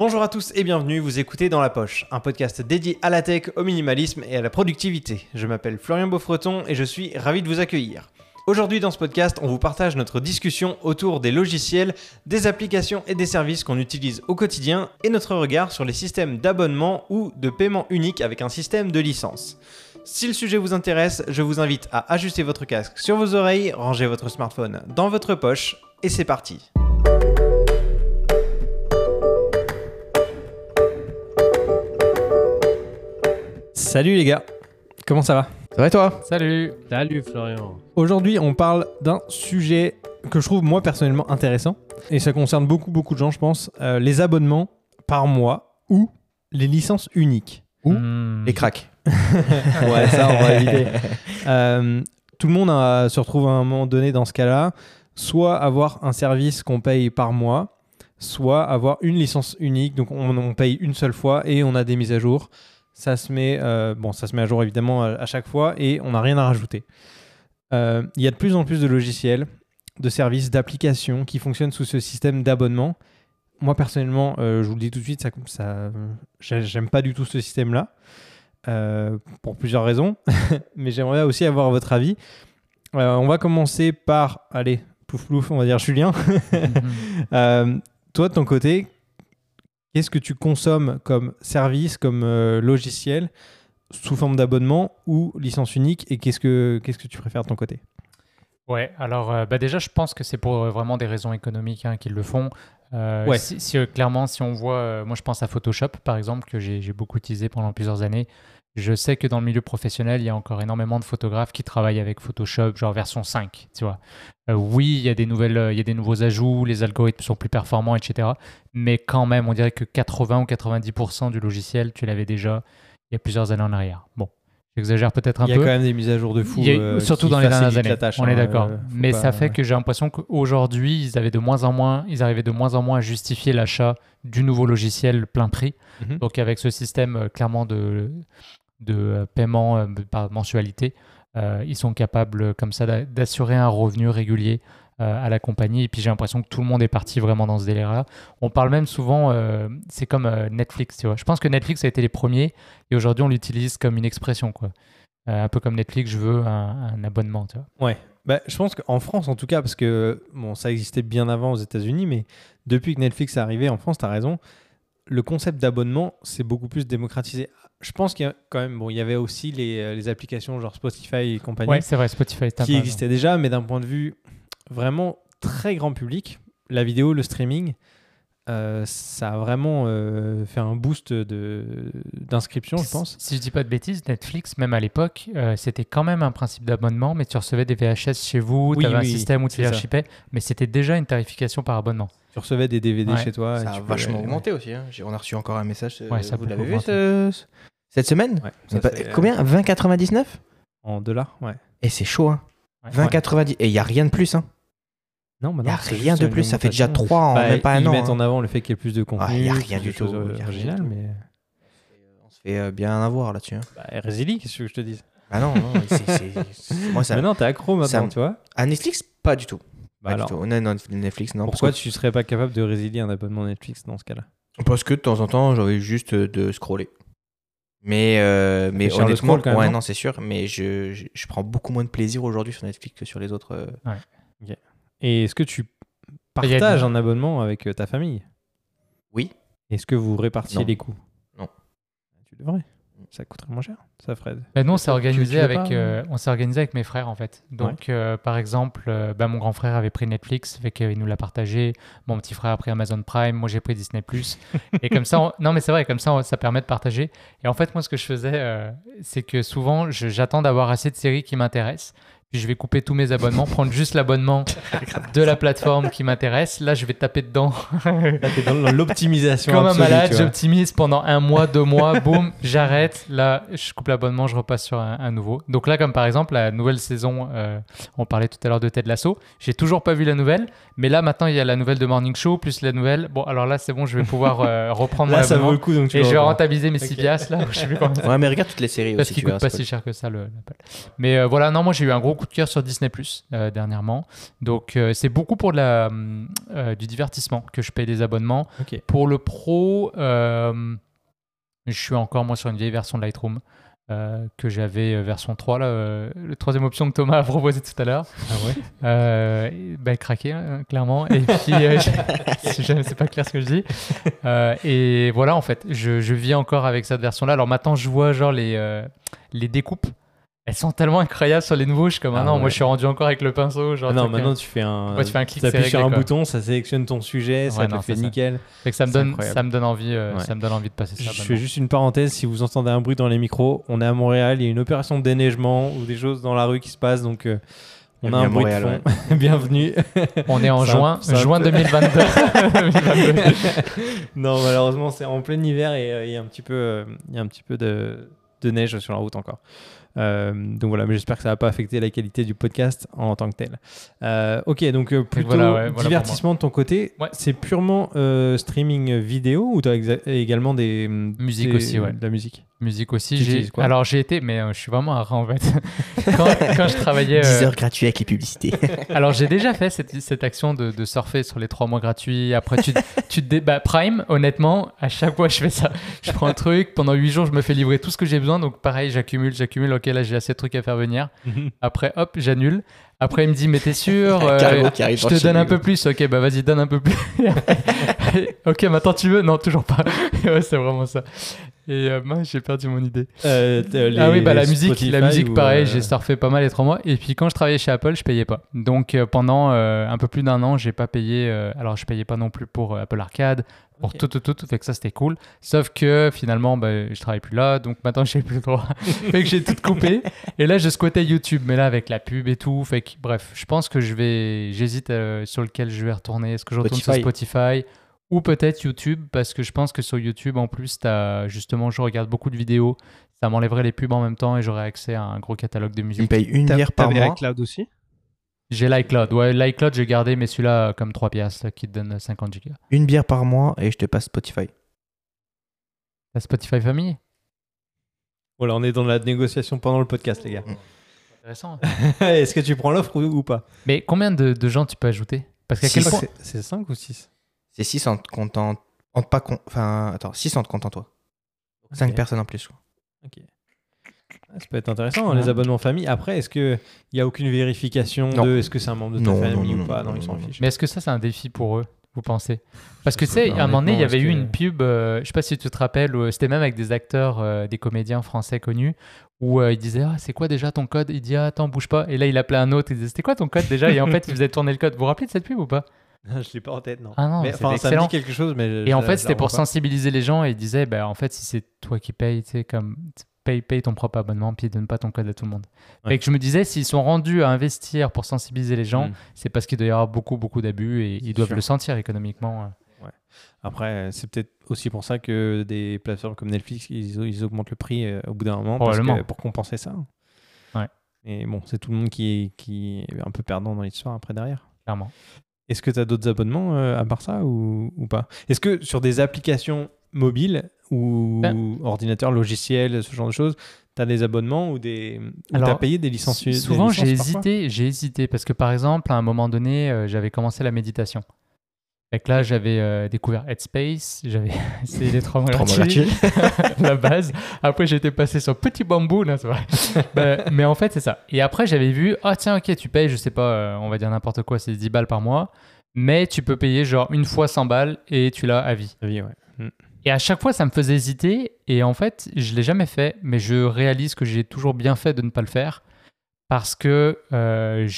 Bonjour à tous et bienvenue, vous écoutez Dans la Poche, un podcast dédié à la tech, au minimalisme et à la productivité. Je m'appelle Florian Beaufreton et je suis ravi de vous accueillir. Aujourd'hui dans ce podcast, on vous partage notre discussion autour des logiciels, des applications et des services qu'on utilise au quotidien et notre regard sur les systèmes d'abonnement ou de paiement unique avec un système de licence. Si le sujet vous intéresse, je vous invite à ajuster votre casque sur vos oreilles, ranger votre smartphone dans votre poche et c'est parti. Salut les gars, comment ça va? Ça va et toi? Salut Salut Florian. Aujourd'hui, on parle d'un sujet que je trouve moi personnellement intéressant et ça concerne beaucoup beaucoup de gens, je pense. euh, les abonnements par mois ou les licences uniques. Ou Hmm. Les cracks. Ouais, ça on va éviter. Euh, tout le monde a- se retrouve à un moment donné dans ce cas-là, soit avoir un service qu'on paye par mois, soit avoir une licence unique, donc on, on paye une seule fois et on a des mises à jour. Ça se met, euh, bon, ça se met à jour évidemment à, à chaque fois et on n'a rien à rajouter. Euh, Il y a de plus en plus de logiciels, de services, d'applications qui fonctionnent sous ce système d'abonnement. Moi personnellement, euh, je vous le dis tout de suite, ça, ça, j'ai- j'aime pas du tout ce système-là. pour plusieurs raisons, mais j'aimerais aussi avoir votre avis. On va commencer par, allez, plouf plouf, on va dire Julien. Euh, toi, de ton côté, qu'est-ce que tu consommes comme service, comme euh, logiciel, sous forme d'abonnement ou licence unique, et qu'est-ce que, qu'est-ce que tu préfères de ton côté? Ouais, alors euh, bah déjà, je pense que c'est pour euh, vraiment des raisons économiques hein, qu'ils le font. Ouais. si, si, clairement, si on voit, moi je pense à Photoshop par exemple, que j'ai beaucoup utilisé pendant plusieurs années. Je sais que dans le milieu professionnel, il y a encore énormément de photographes qui travaillent avec Photoshop, genre version 5, tu vois. Euh, oui, il y a des nouvelles, euh, il y a des nouveaux ajouts, les algorithmes sont plus performants, etc. Mais quand même, on dirait que 80 ou 90% du logiciel, tu l'avais déjà il y a plusieurs années en arrière. Bon, j'exagère peut-être un Il y a peu. quand même des mises à jour de fou. A- euh, surtout dans les dernières années. tâche, on hein, est d'accord. euh, faut Mais pas- ça fait ouais. que j'ai l'impression qu'aujourd'hui, ils avaient de moins en moins, ils arrivaient de moins en moins à justifier l'achat du nouveau logiciel plein prix. Mhm. Donc avec ce système clairement de, de euh, paiement euh, par mensualité, euh, ils sont capables comme ça d'a- d'assurer un revenu régulier à la compagnie. Et puis j'ai l'impression que tout le monde est parti vraiment dans ce délire-là. On parle même souvent, c'est comme Netflix, tu vois. Je pense que Netflix a été les premiers et aujourd'hui on l'utilise comme une expression, quoi. Un peu comme Netflix, je veux un, abonnement, tu vois. Bah, je pense qu'en France, en tout cas, parce que bon, ça existait bien avant aux États-Unis, mais depuis que Netflix est arrivé en France, tu as raison, le concept d'abonnement s'est beaucoup plus démocratisé. Je pense qu'il y a quand même, bon, il y avait aussi les, euh, les applications genre Spotify et compagnie Ouais, c'est vrai, Spotify, c'est qui existaient déjà, mais d'un point de vue vraiment très grand public, la vidéo, le streaming, euh, ça a vraiment euh, fait un boost de- d'inscription, je pense. Si je dis pas de bêtises, Netflix, même à l'époque, euh, c'était quand même un principe d'abonnement, mais tu recevais des VHS chez vous, Oui, tu avais un oui, système où tu les ça. archipais, mais c'était déjà une tarification par abonnement. Tu recevais des DVD Ouais. chez toi. et Ça a pouvais- vachement ouais. augmenté aussi. hein. On a reçu encore un message. euh, Ouais, ça vous l'avez vu ce- cette semaine Ouais, pas- Combien? 20,99 En dollars, ouais. Et c'est chaud, hein. Ouais. 20,90. Et il n'y a rien de plus, hein. Non, bah Il n'y a non, c'est rien de une plus. Ça fait déjà. 3 en Bah, même pas un ils an. mettent hein. en avant le fait qu'il y ait plus de contenu. Ah, y a plus rien de du choses, tout, euh, y a rien du tout. mais On se fait euh, bien avoir là-dessus. hein. bah, qu'est-ce que je te dis? Ah non, non. Moi, ça. Mais non, t'es accro maintenant, tu vois. À Netflix, pas du tout. Bah Pas alors, du tout. Non, non, Netflix, non. pourquoi parce, tu serais pas capable de résilier un abonnement Netflix dans ce cas-là? Que, parce que de temps en temps, envie juste euh, de scroller. Mais, euh, mais honnêtement, scroll ouais, non? c'est sûr. Mais je, je, je prends beaucoup moins de plaisir aujourd'hui sur Netflix que sur les autres. euh, Et est-ce que tu partages un abonnement avec euh, ta famille? Oui. Est-ce que vous répartiez Non. les coûts? Non. Tu devrais. Ça coûterait moins cher, ça, Fred. Bah, nous, on s'est Tu- organisé tu veux avec, pas, euh, on s'est organisé avec mes frères en fait. Donc, euh, par exemple, euh, bah, mon grand frère avait pris Netflix, fait qu'il nous l'a partagé. Mon petit frère a pris Amazon Prime, moi j'ai pris Disney Et comme ça, on- non mais c'est vrai, comme ça, on- ça permet de partager. Et en fait, moi, ce que je faisais, euh, c'est que souvent, je- j'attends d'avoir assez de séries qui m'intéressent. Puis je vais couper tous mes abonnements, prendre juste l'abonnement de la plateforme qui m'intéresse. Là, je vais taper dedans Là, t'es dans l'optimisation. comme un malade, j'optimise pendant un mois, deux mois, boum, j'arrête. Là, je coupe l'abonnement, je repasse sur un, un nouveau. Donc là, comme par exemple, la nouvelle saison, euh, on parlait tout à l'heure de Ted Lasso. J'ai toujours pas vu la nouvelle, mais là, maintenant, il y a la nouvelle de Morning Show, plus la nouvelle. Bon, alors là, c'est bon, je vais pouvoir euh, reprendre Là, mon ça vaut le coup, donc tu Et je vais rentabiliser mes Ok. 6 piastres, là. Je sais plus Ouais, mais regarde toutes les séries parce aussi. qu'il tu coûte pas si cher que ça le. Mais euh, voilà, non, moi j'ai eu un gros coup de cœur sur Disney Plus dernièrement. Donc euh, c'est beaucoup pour de la, euh, du divertissement que je paye des abonnements. Pour le pro, euh, je suis encore moi sur une vieille version de Lightroom. euh, que j'avais euh, version 3, là, euh, la troisième option que Thomas a proposée tout à l'heure. Ah ouais Euh, bah, craqué, hein, clairement. Et puis, euh, c'est pas clair ce que je dis. Euh, et voilà, en fait, je, je vis encore avec cette version-là. Alors maintenant, je vois genre les, euh, les découpes. Elles sont tellement incroyables sur les nouveaux. Je suis comme, ah Ah non, moi je suis rendu encore avec le pinceau. Genre, Ah non, maintenant euh, tu fais un. Ouais, tu fais un clic, appuies sur un quoi. bouton, ça sélectionne ton sujet, ça Ouais, te non, fait ça. nickel. fait que ça me donne, incroyable. ça me donne envie, euh, Ouais. ça me donne envie de passer ça. Je fais juste une parenthèse, si vous entendez un bruit dans les micros, on est à Montréal, il y a une opération de déneigement ou des choses dans la rue qui se passent, donc euh, on a Bienvenue un bruit Montréal, de fond. Bienvenue. On est en juin, un juin peu- 2022. 2022. non, malheureusement, c'est en plein hiver et euh, il y a un petit peu, euh, il y a un petit peu de, de neige sur la route encore. Euh, donc voilà, mais j'espère que ça va pas affecter la qualité du podcast en tant que tel. Euh, ok, donc euh, plutôt voilà, ouais, voilà pour divertissement de ton côté. Ouais. C'est purement streaming vidéo ou tu as également des Musique des- aussi, ouais. de la musique? Musique aussi. Tu j'ai- quoi Alors j'ai été, mais euh, je suis vraiment un rat en fait. quand, quand je travaillais. 10 euh, heures gratuits avec les publicités. Alors j'ai déjà fait cette, cette action de, de surfer sur les trois mois gratuits. Après tu, tu te dé- bah, Prime, honnêtement, à chaque fois je fais ça. Je prends un truc, pendant 8 jours je me fais livrer tout ce que j'ai besoin. Donc pareil, j'accumule, j'accumule. Ok, là j'ai assez de trucs à faire venir. Après hop, j'annule. Après il me dit mais t'es sûr euh, Je te donne un peu plus. Ok, bah vas-y donne un peu plus. ok, maintenant tu veux? Non, toujours pas. ouais, c'est vraiment ça. Et euh, j'ai perdu mon idée. Euh, Ah oui, bah la musique, Spotify la musique ou, pareil, euh, j'ai surfé pas mal les trois mois. Et puis quand je travaillais chez Apple, je payais pas. Donc euh, pendant euh, un peu plus d'un an, j'ai pas payé. euh, alors je payais pas non plus pour euh, Apple Arcade, pour Ok. tout, tout, tout, tout. Fait que ça c'était cool. Sauf que finalement, bah, je travaille plus là, donc maintenant j'ai plus le droit. fait que j'ai tout coupé. Et là, je squattais YouTube, mais là avec la pub et tout. Fait que bref, je pense que je vais, j'hésite euh, sur lequel je vais retourner. Est-ce que je retourne sur Spotify? Ou peut-être YouTube parce que je pense que sur YouTube en plus as, justement je regarde beaucoup de vidéos. Ça m'enlèverait les pubs en même temps et j'aurais accès à un gros catalogue de Tu me musique payes une bière par mois. iCloud aussi? J'ai l'iCloud. Ouais l'iCloud j'ai gardé mais celui-là comme 3 piastres qui te donne 50 gigas. Une bière par mois et je te passe Spotify. la Spotify Family? Voilà, on est dans la négociation pendant le podcast, les gars. intéressant. Est-ce que tu prends l'offre ou, ou pas? Mais combien de, de gens tu peux ajouter? Parce qu'à quel Six. point C'est- C'est 5 ou 6 C'est 6 en te comptant. En pas con- Enfin, attends, 6 en te comptant toi. 5 personnes en plus. quoi. Ah, Ça peut être intéressant, hein, les abonnements famille. Après, est-ce qu'il n'y a aucune vérification Non. de est-ce que c'est un membre de ta Non, famille non, ou pas? Non, Non, ils s'en fichent. mais est-ce que ça c'est un défi pour eux vous pensez? Parce que tu sais à un moment donné, il y avait eu une pub, euh, je sais pas si tu te rappelles, où c'était même avec des acteurs, euh, des comédiens français connus, où euh, il disait Ah, c'est quoi déjà ton code? Il dit Ah, Attends, bouge pas. Et là, il appelait un autre, il disait C'était quoi ton code déjà? Et en fait, il faisait tourner le code. Vous vous rappelez de cette pub ou pas? je l'ai pas en tête, non. Ah non, mais ça me dit quelque chose, mais. Et en fait, c'était pour pas. sensibiliser les gens et il disait bah, En fait, si c'est toi qui payes, tu sais, comme paye, paye ton propre abonnement, puis donne pas ton code à tout le monde. Ouais. Et que je me disais, s'ils sont rendus à investir pour sensibiliser les gens, Mm. c'est parce qu'il doit y avoir beaucoup, beaucoup d'abus et ils doivent sûr. le sentir économiquement. euh. Après, c'est peut-être aussi pour ça que des plateformes comme Netflix, ils, ils augmentent le prix euh, au bout d'un moment parce Probablement. que- pour compenser ça. Ouais. Et bon, c'est tout le monde qui est, qui est un peu perdant dans l'histoire après derrière. Clairement. Est-ce que tu as d'autres abonnements euh, à part ça ou, ou pas? Est-ce que sur des applications mobiles ou Ben- ordinateurs, logiciels, ce genre de choses, tu as des abonnements ou des. tu as payé des licences Souvent, j'ai hésité, j'ai hésité parce que par exemple, à un moment donné, euh, j'avais commencé la méditation. Fait que là, j'avais euh, découvert Headspace, j'avais essayé les trois gratuits. la base. Après, j'étais passé sur Petit Bambou, là, c'est vrai. Bah, mais en fait, c'est ça. Et après, j'avais vu, ah tiens, ok, tu payes, je sais pas, euh, on va dire n'importe quoi, c'est 10 balles par mois, mais tu peux payer genre une fois 100 balles et tu l'as à vie. Ah oui, ouais. Et à chaque fois, ça me faisait hésiter. Et en fait, je l'ai jamais fait, mais je réalise que j'ai toujours bien fait de ne pas le faire parce que euh,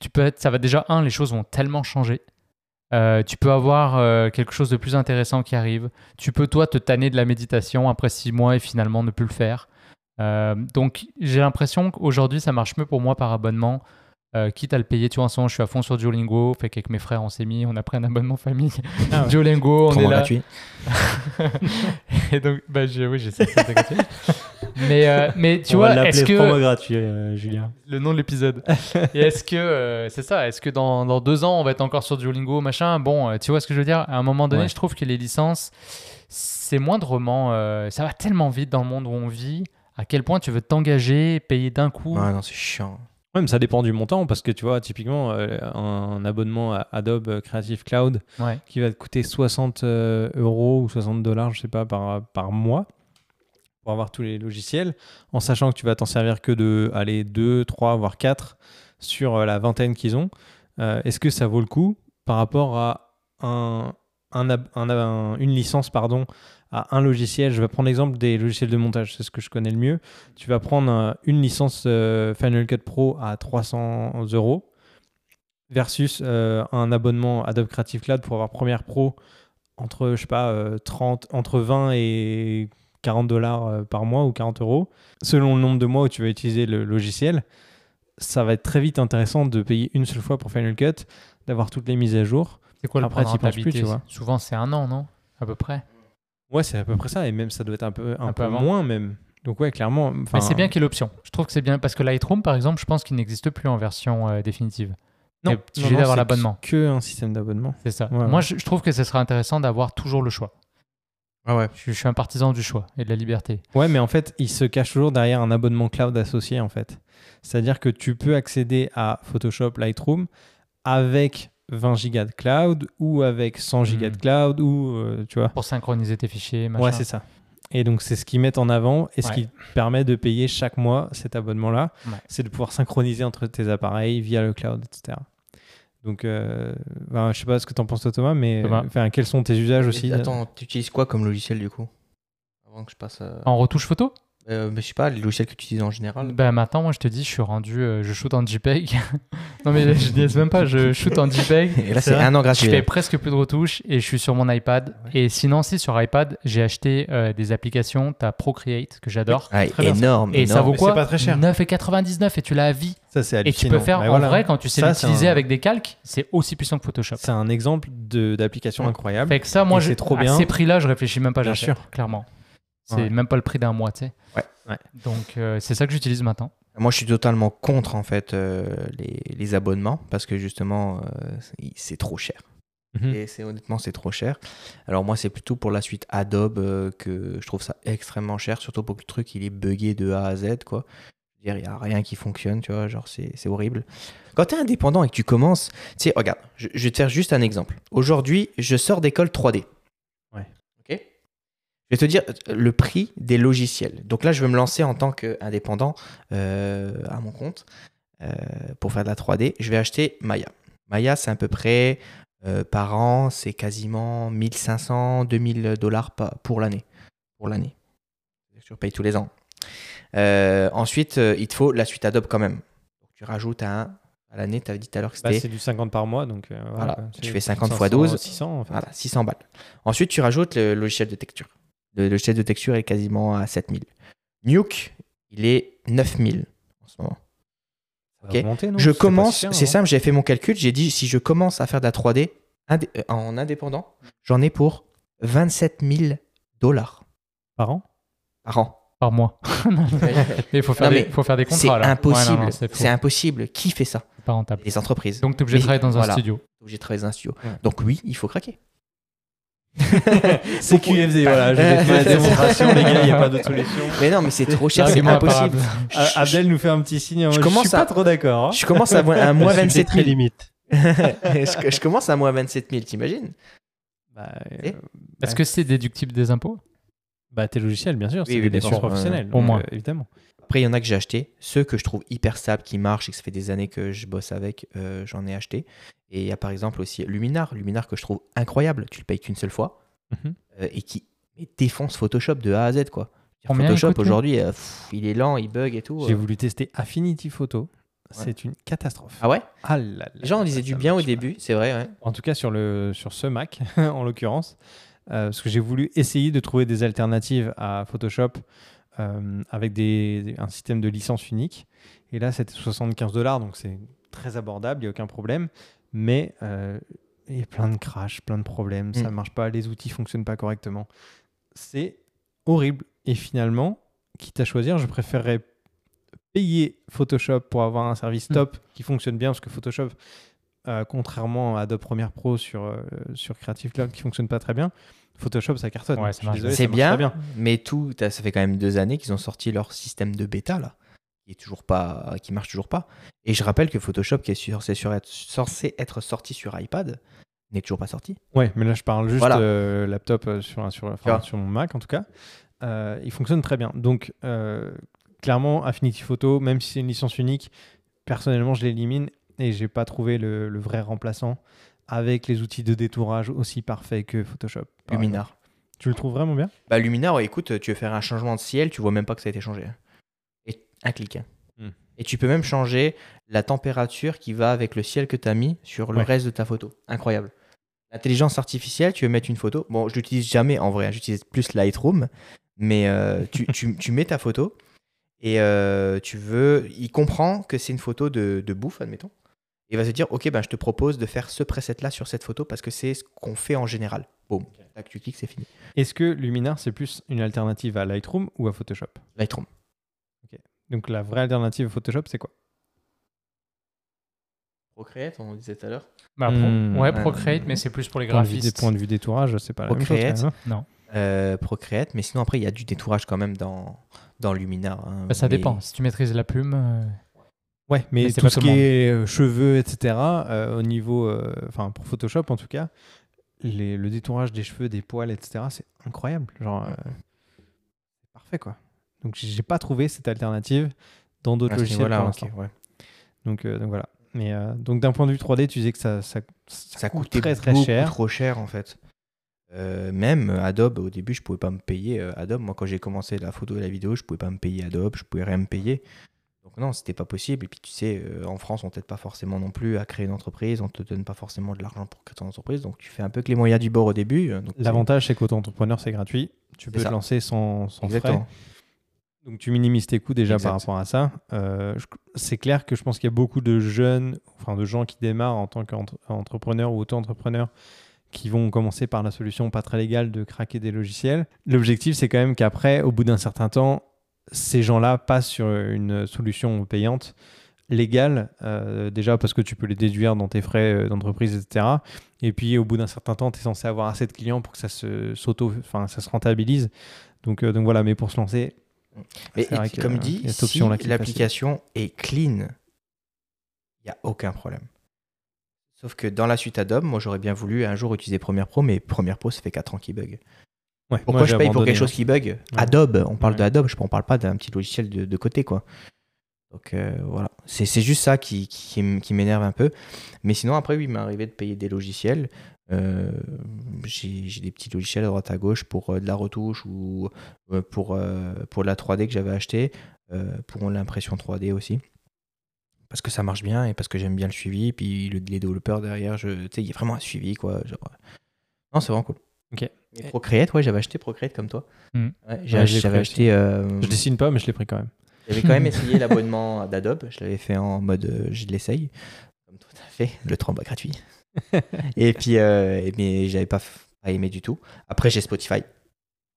tu peux être, ça va déjà un, les choses vont tellement changer. Euh, tu peux avoir euh, quelque chose de plus intéressant qui arrive. Tu peux toi te tanner de la méditation après six mois et finalement ne plus le faire. Euh, donc j'ai l'impression qu'aujourd'hui ça marche mieux pour moi par abonnement. Euh, quitte à le payer, tu vois, en ce moment je suis à fond sur Duolingo, fait qu'avec mes frères on s'est mis, on a pris un abonnement famille. Ah ouais. Duolingo, on Trois est là. gratuits. et donc, bah, j'ai- oui, j'essaie de faire gratuit. Mais, euh, mais tu On vois, est-ce que promo gratuit, euh, Julien. le nom de l'épisode Et est-ce que euh, c'est ça Est-ce que dans, dans deux ans on va être encore sur Duolingo, machin? Bon, euh, tu vois ce que je veux dire? À un moment donné, Ouais. je trouve que les licences, c'est moindrement, euh, ça va tellement vite dans le monde où on vit. à quel point tu veux t'engager, payer d'un coup? Ouais, non, c'est chiant. Ouais, mais ça dépend du montant parce que tu vois, typiquement, euh, un abonnement à Adobe Creative Cloud Ouais. qui va te coûter 60 euh, euros ou 60 dollars, je sais pas, par, par mois pour avoir tous les logiciels, en sachant que tu vas t'en servir que de aller 2, 3, voire 4 sur euh, la vingtaine qu'ils ont. Est-ce que ça vaut le coup par rapport à un, un- un- une licence pardon, à un logiciel Je vais prendre l'exemple des logiciels de montage, c'est ce que je connais le mieux. Tu vas prendre euh, une licence euh, Final Cut Pro à 300 euros versus euh, un abonnement Adobe Creative Cloud pour avoir Premiere Pro entre, je sais pas, euh, 30, entre 20 et 40 dollars par mois ou 40 euros, selon le nombre de mois où tu vas utiliser le logiciel, ça va être très vite intéressant de payer une seule fois pour Final Cut, d'avoir toutes les mises à jour. C'est quoi le Après, plus, tu vois. Souvent, c'est un an, non? À peu près. Ouais, c'est à peu près ça, et même ça doit être un peu, un Un peu moins même. Donc ouais, clairement. Mais c'est bien qu'il y ait l'option. Je trouve que c'est bien parce que Lightroom, par exemple, je pense qu'il n'existe plus en version euh, définitive. Non, tu obligé d'avoir l'abonnement. Que un système d'abonnement. C'est ça. Ouais, Moi, ouais. je, je trouve que ce serait intéressant d'avoir toujours le choix. Ah ouais. Je, je suis un partisan du choix et de la liberté. Ouais, mais en fait, il se cache toujours derrière un abonnement cloud associé, en fait. C'est-à-dire que tu peux accéder à Photoshop Lightroom avec 20 gigas de cloud ou avec 100 gigas Hmm. de cloud ou, euh, tu vois. Pour synchroniser tes fichiers, machin. Ouais, c'est ça. Et donc, c'est ce qu'ils mettent en avant et ce Ouais. qui permet de payer chaque mois cet abonnement-là. Ouais. C'est de pouvoir synchroniser entre tes appareils via le cloud, etc. Donc, euh, ben, je sais pas ce que tu en penses, toi, Thomas, mais Thomas. enfin, quels sont tes usages aussi Attends, tu utilises quoi comme logiciel du coup? Avant que je passe à. En retouche photo? Euh, mais je sais pas, les logiciels que tu utilises en général. Ben maintenant, moi, je te dis, je suis rendu, euh, je shoot en JPEG. non, mais je niaise même pas, je shoot en JPEG. Et là, c'est un an Je gratuit. fais presque plus de retouches et je suis sur mon iPad. Ouais. Et sinon, si sur iPad, j'ai acheté euh, des applications. Tu as Procreate, que j'adore. Ouais, énorme. Et ça vaut quoi c'est pas très cher. 9,99 et tu l'as à vie. Ça, c'est Et tu peux faire, Mais en voilà. vrai, quand tu sais l'utiliser un- avec des calques, c'est aussi puissant que Photoshop. C'est un exemple d'application Ouais. incroyable. Fait que ça, moi, je- c'est trop à bien. ces prix-là, je réfléchis même pas, Bien sûr. clairement. C'est Ouais. même pas le prix d'un mois, tu sais. Ouais. Ouais. Donc, euh, c'est ça que j'utilise maintenant. Moi, je suis totalement contre en fait euh, les, les abonnements parce que justement, euh, c'est- trop cher. Mhm. Et c'est honnêtement, c'est trop cher. Alors moi, c'est plutôt pour la suite Adobe euh, que je trouve ça extrêmement cher, surtout pour que le truc il est buggé de A à Z quoi. Il n'y a rien qui fonctionne, tu vois, genre c'est c'est horrible. Quand tu es indépendant et que tu commences, tu sais, regarde, je, je vais te faire juste un exemple. Aujourd'hui, je sors d'école 3D. Je vais te dire le prix des logiciels. Donc là, je vais me lancer en tant qu'indépendant euh, à mon compte euh, pour faire de la 3D. Je vais acheter Maya. Maya, c'est à peu près euh, par an, c'est quasiment 1500, 2000 dollars pour l'année. Pour l'année. Je paye tous les ans. Ensuite, il te faut la suite Adobe quand même. Donc, tu rajoutes un à l'année, tu avais dit tout à l'heure que Bah, c'était c'est du 50 par mois, donc euh, voilà. Tu fais 50 500, fois 12. 600 en fait. voilà, 600 balles. Ensuite, tu rajoutes le logiciel de texture. Le logiciel de texture est quasiment à 7000. Nuke, il est 9000 en ce moment. Ça va Ok. augmenter, non? Je commence, c'est non simple, j'ai fait mon calcul, j'ai dit si je commence à faire de la 3D indé- euh, en indépendant, j'en ai pour 27 000 dollars Par an? Par an. Par mois. mais il faut, faire des- mais faut faire des C'est contrats. impossible. Ouais, c'est c'est impossible. Qui fait ça? C'est pas rentable. Les entreprises. Donc, tu es obligé de travailler dans un voilà. studio. J'ai travaillé dans un studio. Ouais. Donc oui, il faut craquer. C'est QFD, voilà. Je vais te faire la démonstration, les gars, il n'y a pas d'autre solution. Mais non, mais c'est trop cher, c'est impossible. Ah, Abdel nous fait un petit signe. Je Je, commence suis à- pas trop d'accord. hein. Je commence à, à moins Je suis 27 très 000. limite. je, je commence à moins 27 000, t'imagines? Bah, Et euh, Est-ce que c'est déductible des impôts? Bah, tes logiciels, bien sûr. Oui, c'est oui, des dépenses professionnelles. Au moins. euh, évidemment. Après, il y en a que j'ai acheté. Ceux que je trouve hyper stables, qui marchent et que ça fait des années que je bosse avec, euh, j'en ai acheté. Et il y a par exemple aussi Luminar. Luminar que je trouve incroyable. Tu le payes qu'une seule fois Mhm. euh, et qui défonce Photoshop de A à Z. Quoi. Combien Photoshop aujourd'hui, euh, il est lent, il bug et tout. J'ai voulu tester Affinity Photo. C'est une catastrophe. Ah ouais? Ah là là, Les gens là, disaient du bien au début, c'est vrai. ouais. En tout cas, sur, le, sur ce Mac, en l'occurrence, parce que j'ai voulu essayer de trouver des alternatives à Photoshop euh, avec des, un système de licence unique. Et là, c'était 75 dollars, donc c'est très abordable, il n'y a aucun problème. Mais euh, il y a plein de crash, plein de problèmes, ça ne Mm. marche pas, les outils ne fonctionnent pas correctement. C'est horrible. Et finalement, quitte à choisir, je préférerais payer Photoshop pour avoir un service Mm. top qui fonctionne bien, parce que Photoshop, euh, contrairement à Adobe Premiere Pro sur, euh, sur Creative Cloud qui fonctionne pas très bien, Photoshop, ça cartonne. Ouais, C'est bien, mais tout, ça fait quand même deux années qu'ils ont sorti leur système de bêta là, qui est toujours pas, qui marche toujours pas. Et je rappelle que Photoshop, qui est censé, sur être, censé être sorti sur iPad, n'est toujours pas sorti. Ouais, mais là, je parle juste Voilà. euh, laptop euh, sur, sur, enfin, sur mon Mac, en tout cas. Euh, il fonctionne très bien. Donc, euh, clairement, Affinity Photo, même si c'est une licence unique, personnellement, je l'élimine et j'ai pas trouvé le, le vrai remplaçant avec les outils de détourage aussi parfaits que Photoshop. par Luminar. exemple. Tu le trouves vraiment bien? Bah Luminar, ouais, écoute, tu veux faire un changement de ciel, tu vois même pas que ça a été changé. Et un clic. Hmm. Et tu peux même changer la température qui va avec le ciel que tu as mis sur le Ouais. reste de ta photo. Incroyable. L'intelligence artificielle, tu veux mettre une photo? Bon, je l'utilise jamais en vrai, hein, j'utilise plus Lightroom. Mais euh, tu, tu- tu mets ta photo et euh, tu veux. Il comprend que c'est une photo de, de bouffe, admettons. Il va se dire, ok, ben, je te propose de faire ce preset-là sur cette photo parce que c'est ce qu'on fait en général. Boum. Tac, tu cliques, c'est fini. Est-ce que Luminar, c'est plus une alternative à Lightroom ou à Photoshop? Lightroom. Donc, la vraie alternative à Photoshop, c'est quoi? Procreate, on disait tout à l'heure. Bah, pro- Hmm. ouais, Euh, Procreate, mais c'est plus pour les Point de vue des graphistes. points de vue détourage, c'est pas la même chose. Procreate. quand même, hein. Euh, Procreate, mais sinon après il y a du détourage quand même dans, dans Luminar. hein. Bah, ça Mais- dépend. Si tu maîtrises la plume, euh, Ouais, mais, tout ce qui est euh, cheveux, etc., euh, au niveau, euh, enfin pour Photoshop en tout cas, les- le détourage des cheveux, des poils, etc., c'est incroyable. Genre, euh, c'est parfait quoi. Donc j'ai pas trouvé cette alternative dans d'autres logiciels pour ouais. Donc, donc voilà. Mais donc d'un point de vue 3D, tu disais que ça, ça, ça Ça coûte coûtait très très cher. trop cher en fait. Euh, même Adobe, au début, je pouvais pas me payer euh, Adobe. Moi, quand j'ai commencé la photo et la vidéo, je pouvais pas me payer Adobe, je pouvais rien me payer. Donc non, c'était pas possible. Et puis tu sais, euh, en France, on t'aide pas forcément non plus à créer une entreprise, on te donne pas forcément de l'argent pour créer ton entreprise. Donc tu fais un peu que les moyens du bord au début. euh, L'avantage, c'est qu'auto-entrepreneur, c'est gratuit. Tu peux te lancer sans, sans frais. Donc tu minimises tes coûts déjà par rapport à ça. Euh, c'est clair que je pense qu'il y a beaucoup de jeunes, enfin de gens qui démarrent en tant qu'entrepreneurs ou auto-entrepreneurs qui vont commencer par la solution pas très légale de craquer des logiciels. L'objectif, c'est quand même qu'après, au bout d'un certain temps, ces gens-là passent sur une solution payante légale, euh, déjà parce que tu peux les déduire dans tes frais euh, d'entreprise, etc. Et puis au bout d'un certain temps, tu es censé avoir assez de clients pour que ça se, s'auto, enfin, ça se rentabilise. Donc, euh, donc voilà, mais pour se lancer, Mais et- que, comme dit, si qui est l'application est clean, il n'y a aucun problème. Sauf que dans la suite Adobe, moi j'aurais bien voulu un jour utiliser Premiere Pro, mais Premiere Pro, ça fait 4 ans qu'il bug. Ouais, Pourquoi moi, je j'ai paye pour quelque chose qui bug? Adobe, on parle Ouais. de Adobe, je ne parle pas d'un petit logiciel de, de côté. quoi. Donc euh, voilà, c'est c'est juste ça qui, qui, m'énerve un peu. Mais sinon, après, oui, il m'est arrivé de payer des logiciels. Euh, J'ai j'ai des petits logiciels à droite à gauche pour euh, de la retouche ou euh, pour, euh, pour la 3D que j'avais acheté, euh, pour l'impression 3D aussi. Parce que ça marche bien et parce que j'aime bien le suivi. Puis le- les développeurs derrière, je- tu sais, il y a vraiment un suivi. quoi. Genre, Non, c'est vraiment cool. Ok. Et Procreate, ouais, j'avais acheté Procreate comme toi. Hmm. Ouais, j'ai Ouais, ach- je l'ai j'avais acheté. euh, Je dessine pas, mais je l'ai pris quand même. j'avais quand même essayé l'abonnement d'Adobe. Je l'avais fait en mode euh, je l'essaye. Comme tout à fait. Le 3 mois gratuit. et puis, euh, mais j'avais pas, aimé du tout. Après, j'ai Spotify.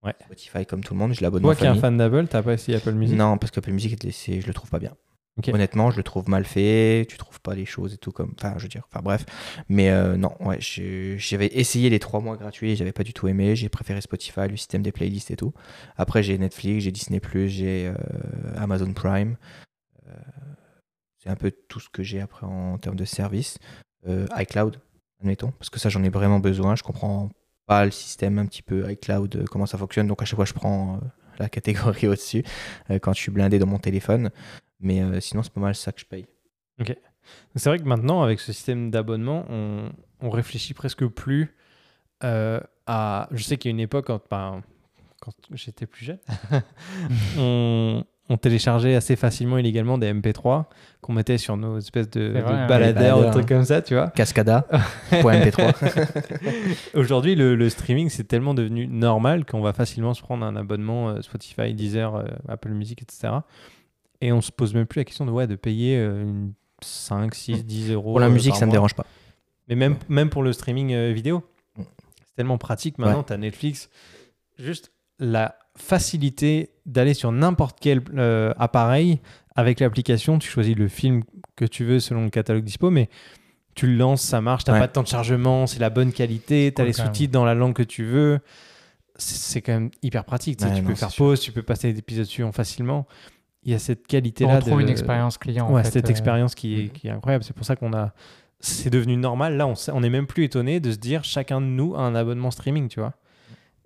Ouais. Spotify, comme tout le monde, je l'abonne Toi qui es un fan d'Apple, t'as pas essayé Apple Music? Non, parce qu'Apple Music, je le trouve pas bien. Honnêtement, je le trouve mal fait. Tu trouves pas les choses et tout comme. Enfin, je veux dire. Enfin, bref. Mais euh, non, ouais, j'avais essayé les trois mois gratuits. J'avais pas du tout aimé. J'ai préféré Spotify, le système des playlists et tout. Après, j'ai Netflix, j'ai Disney, j'ai euh, Amazon Prime. Euh, c'est un peu tout ce que j'ai après en termes de services. Euh, iCloud, admettons. Parce que ça, j'en ai vraiment besoin. Je comprends pas le système un petit peu iCloud, comment ça fonctionne. Donc, à chaque fois, je prends. la catégorie au-dessus quand je suis blindé dans mon téléphone. Mais euh, sinon, c'est pas mal ça que je paye. C'est vrai que maintenant, avec ce système d'abonnement, on, on réfléchit presque plus euh, à. Je sais qu'il y a une époque, quand, ben, quand j'étais plus jeune, on, on téléchargeait assez facilement illégalement des MP3 qu'on mettait sur nos espèces de, vrai, de hein. baladeurs, Les des trucs comme ça, tu vois. Cascada.mp3. Aujourd'hui, le, le streaming, c'est tellement devenu normal qu'on va facilement se prendre un abonnement euh, Spotify, Deezer, euh, Apple Music, etc. Et on se pose même plus la question de, ouais, de payer euh, une 5, 6, 10 euros. Pour la euh, musique, par ça me mois. dérange pas. Mais même, même pour le streaming euh, vidéo, Mm. c'est tellement pratique maintenant. Tu as Netflix. Juste la facilité d'aller sur n'importe quel euh, appareil avec l'application. Tu choisis le film que tu veux selon le catalogue dispo, mais Tu le lances, ça marche, t'as Ouais. pas de temps de chargement, c'est la bonne qualité, t'as Cool, les sous-titres dans la langue que tu veux. C'est quand même hyper pratique. tu Ouais, tu non, peux faire sûr. pause, tu peux passer des épisodes suivants facilement. Il y a cette On qualité-là. retrouve de... une expérience client. en Ouais, fait, cette euh, expérience qui est, Mhm. qui est incroyable. C'est pour ça qu'on a. C'est devenu normal. Là, on, sait- on est même plus étonné de se dire chacun de nous a un abonnement streaming, tu vois.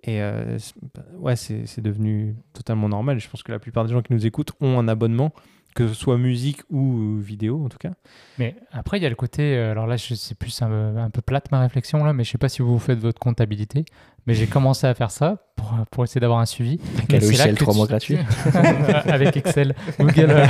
Et euh, c'est- ouais, c'est c'est devenu totalement normal. Je pense que la plupart des gens qui nous écoutent ont un abonnement, que ce soit musique ou euh, vidéo en tout cas. Mais après, il y a le côté. euh, Alors là, c'est plus un, un peu plate ma réflexion là, mais je sais pas si vous faites votre comptabilité. Mais j'ai commencé à faire ça pour, pour essayer d'avoir un suivi. Quel Mais c'est là logiciel que 3 tu- mois gratuit Avec Excel, Google, euh,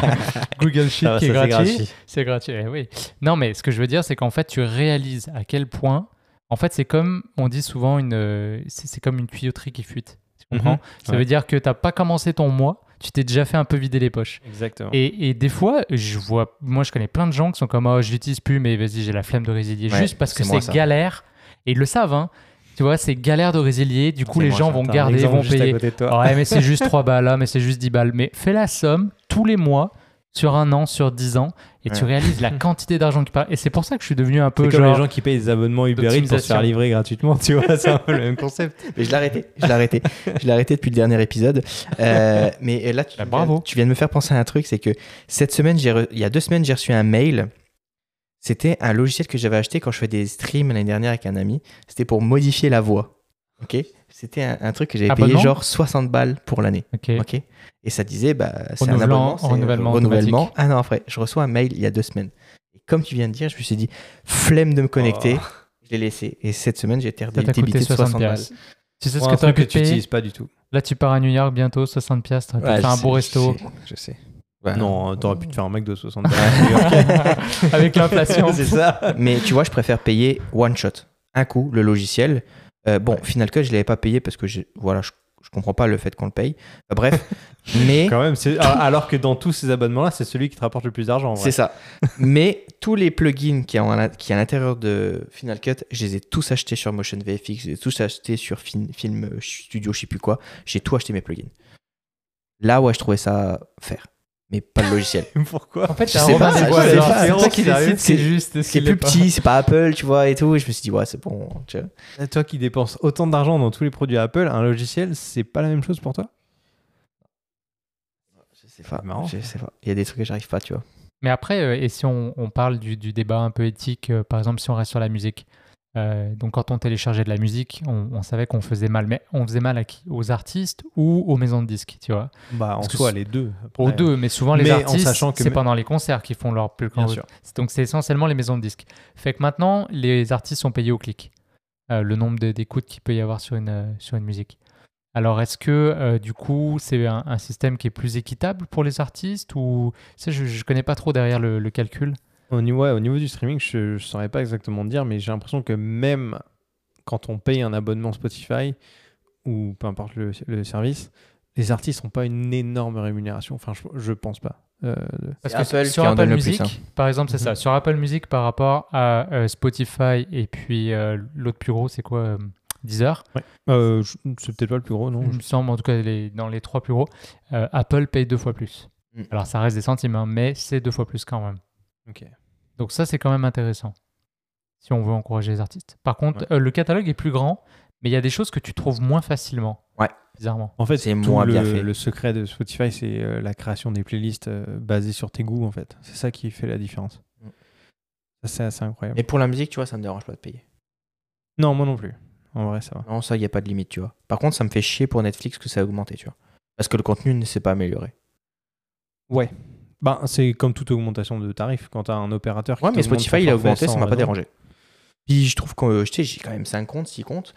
Google Sheet Ah, qui est ça, c'est gratuit. gratuit. C'est gratuit, eh oui. Non, mais ce que je veux dire, c'est qu'en fait, tu réalises à quel point. En fait, c'est comme on dit souvent une. euh, C'est comme une tuyauterie qui fuite. Tu comprends? Mhm. Ça Ouais. veut dire que tu n'as pas commencé ton mois, tu t'es déjà fait un peu vider les poches. Exactement. Et, et des fois, je vois, moi je connais plein de gens qui sont comme oh, je l'utilise plus, mais vas-y, j'ai la flemme de résilier Ouais, juste parce que c'est ça. galère. Et ils le savent, hein. Tu vois, c'est galère de résilier. Du coup, les gens ça. vont garder, vont payer. Ouais, mais c'est juste 3 balles là, mais c'est juste 10 balles. Mais fais la somme tous les mois, sur un an, sur 10 ans, et tu réalises la quantité d'argent qui part. Et c'est pour ça que je suis devenu un peu comme genre. les gens qui payent des abonnements Uber Eats pour se faire livrer gratuitement, tu vois, c'est un peu le même concept. Mais je l'ai arrêté. Je l'ai arrêté. je l'ai arrêté depuis le dernier épisode. Euh, mais là, tu, Bah, bravo. tu viens de me faire penser à un truc, c'est que cette semaine, j'ai re- il y a deux semaines, j'ai reçu un mail. C'était un logiciel que j'avais acheté quand je fais des streams l'année dernière avec un ami. C'était pour modifier la voix. Ok? C'était un, un truc que j'avais payé genre 60 balles pour l'année. Ok. Ok. Et ça disait, bah, c'est un abonnement, c'est renouvellement renouvellement. automatique. Ah non, après, je reçois un mail il y a deux semaines. Et comme tu viens de dire, je me suis dit, flemme de me connecter. Oh. Je l'ai laissé. Et cette semaine, j'ai été Ça t'a débité coûté de 60 60 balles. Tu sais ce que un que tu payer utilises pas du tout. Là, tu pars à New York bientôt, 60 piastres. Tu Ouais, fais un je beau sais, resto. Je sais. Ouais. Non, t'aurais pu te faire un mec de 60 Avec l'inflation. c'est ça. Mais tu vois, je préfère payer one shot, un coup, le logiciel. Euh, bon, Final Cut, je l'avais pas payé parce que je, voilà, je, je comprends pas le fait qu'on le paye. Euh, bref, mais Quand même, alors que dans tous ces abonnements-là, c'est celui qui te rapporte le plus d'argent. c'est ça. mais tous les plugins qui ont qui à l'intérieur de Final Cut, je les ai tous achetés sur Motion VFX, je les ai tous achetés sur Fin- Film Studio, je sais plus quoi. J'ai tout acheté mes plugins. Là, ouais, je trouvais ça faire, mais pas le logiciel. En Pourquoi fait, Je sais pas, c'est toi qui sérieux, décide, c'est juste. C'est plus est pas. petit, c'est pas Apple, tu vois, et tout. Et je me suis dit, ouais, c'est bon. Tu vois. Et Toi qui dépenses autant d'argent dans tous les produits Apple, un logiciel, c'est pas la même chose pour toi? Je sais pas. marrant. Je sais pas. Il y a des trucs que j'arrive pas, tu vois. Mais après, euh, et si on, on parle du, du débat un peu éthique, euh, par exemple, si on reste sur la musique. Euh, donc, quand on téléchargeait de la musique, on, on savait qu'on faisait mal. Mais on faisait mal à qui? Aux artistes ou aux maisons de disques, tu vois? Bah, en soi, les deux. Aux Après, deux, mais souvent les Mais en artistes, c'est pendant les concerts qu'ils font leur plus Bien grand. sûr. Donc, c'est essentiellement les maisons de disques. Fait que maintenant, les artistes sont payés au clic. Euh, le nombre d'écoutes qu'il peut y avoir sur une, euh, sur une musique. Alors, est-ce que euh, du coup, c'est un, un système qui est plus équitable pour les artistes ou je ne connais pas trop derrière le, le calcul? Au niveau, ouais, au niveau du streaming, je ne saurais pas exactement dire, mais j'ai l'impression que même quand on paye un abonnement Spotify ou peu importe le, le service, les artistes n'ont pas une énorme rémunération. Enfin, je, je pense pas. Euh, Parce que Apple sur Apple plus, Music, hein. par exemple, c'est Mhm. ça. Sur Apple Music, par rapport à euh, Spotify et puis euh, l'autre plus gros, c'est quoi euh, Deezer? euh, je- c'est peut-être pas le plus gros, non Il me semble, en tout cas, les- dans les trois plus gros, euh, Apple paye deux fois plus. Mm. Alors, ça reste des centimes, hein, mais c'est deux fois plus quand même. Ok. Donc, ça, c'est quand même intéressant si on veut encourager les artistes. Par contre, euh, le catalogue est plus grand, mais il y a des choses que tu trouves moins facilement. Ouais. Bizarrement. En fait, C'est moins le, bien fait. le secret de Spotify, c'est euh, la création des playlists euh, basées sur tes goûts, en fait. C'est ça qui fait la différence. Mm. Ça, c'est assez incroyable. Mais pour la musique, tu vois, ça me dérange pas de payer. Non, moi non plus. En vrai, ça va. Non, ça, il n'y a pas de limite, tu vois. Par contre, ça me fait chier pour Netflix que ça a augmenté, tu vois. Parce que le contenu ne s'est pas amélioré. Ouais. Ben, c'est comme toute augmentation de tarif. Quand tu as un opérateur qui Ouais, mais Spotify, il a augmenté, ça m'a pas raison. dérangé. Puis je trouve que, euh, j'ai quand même 5 comptes, 6 comptes.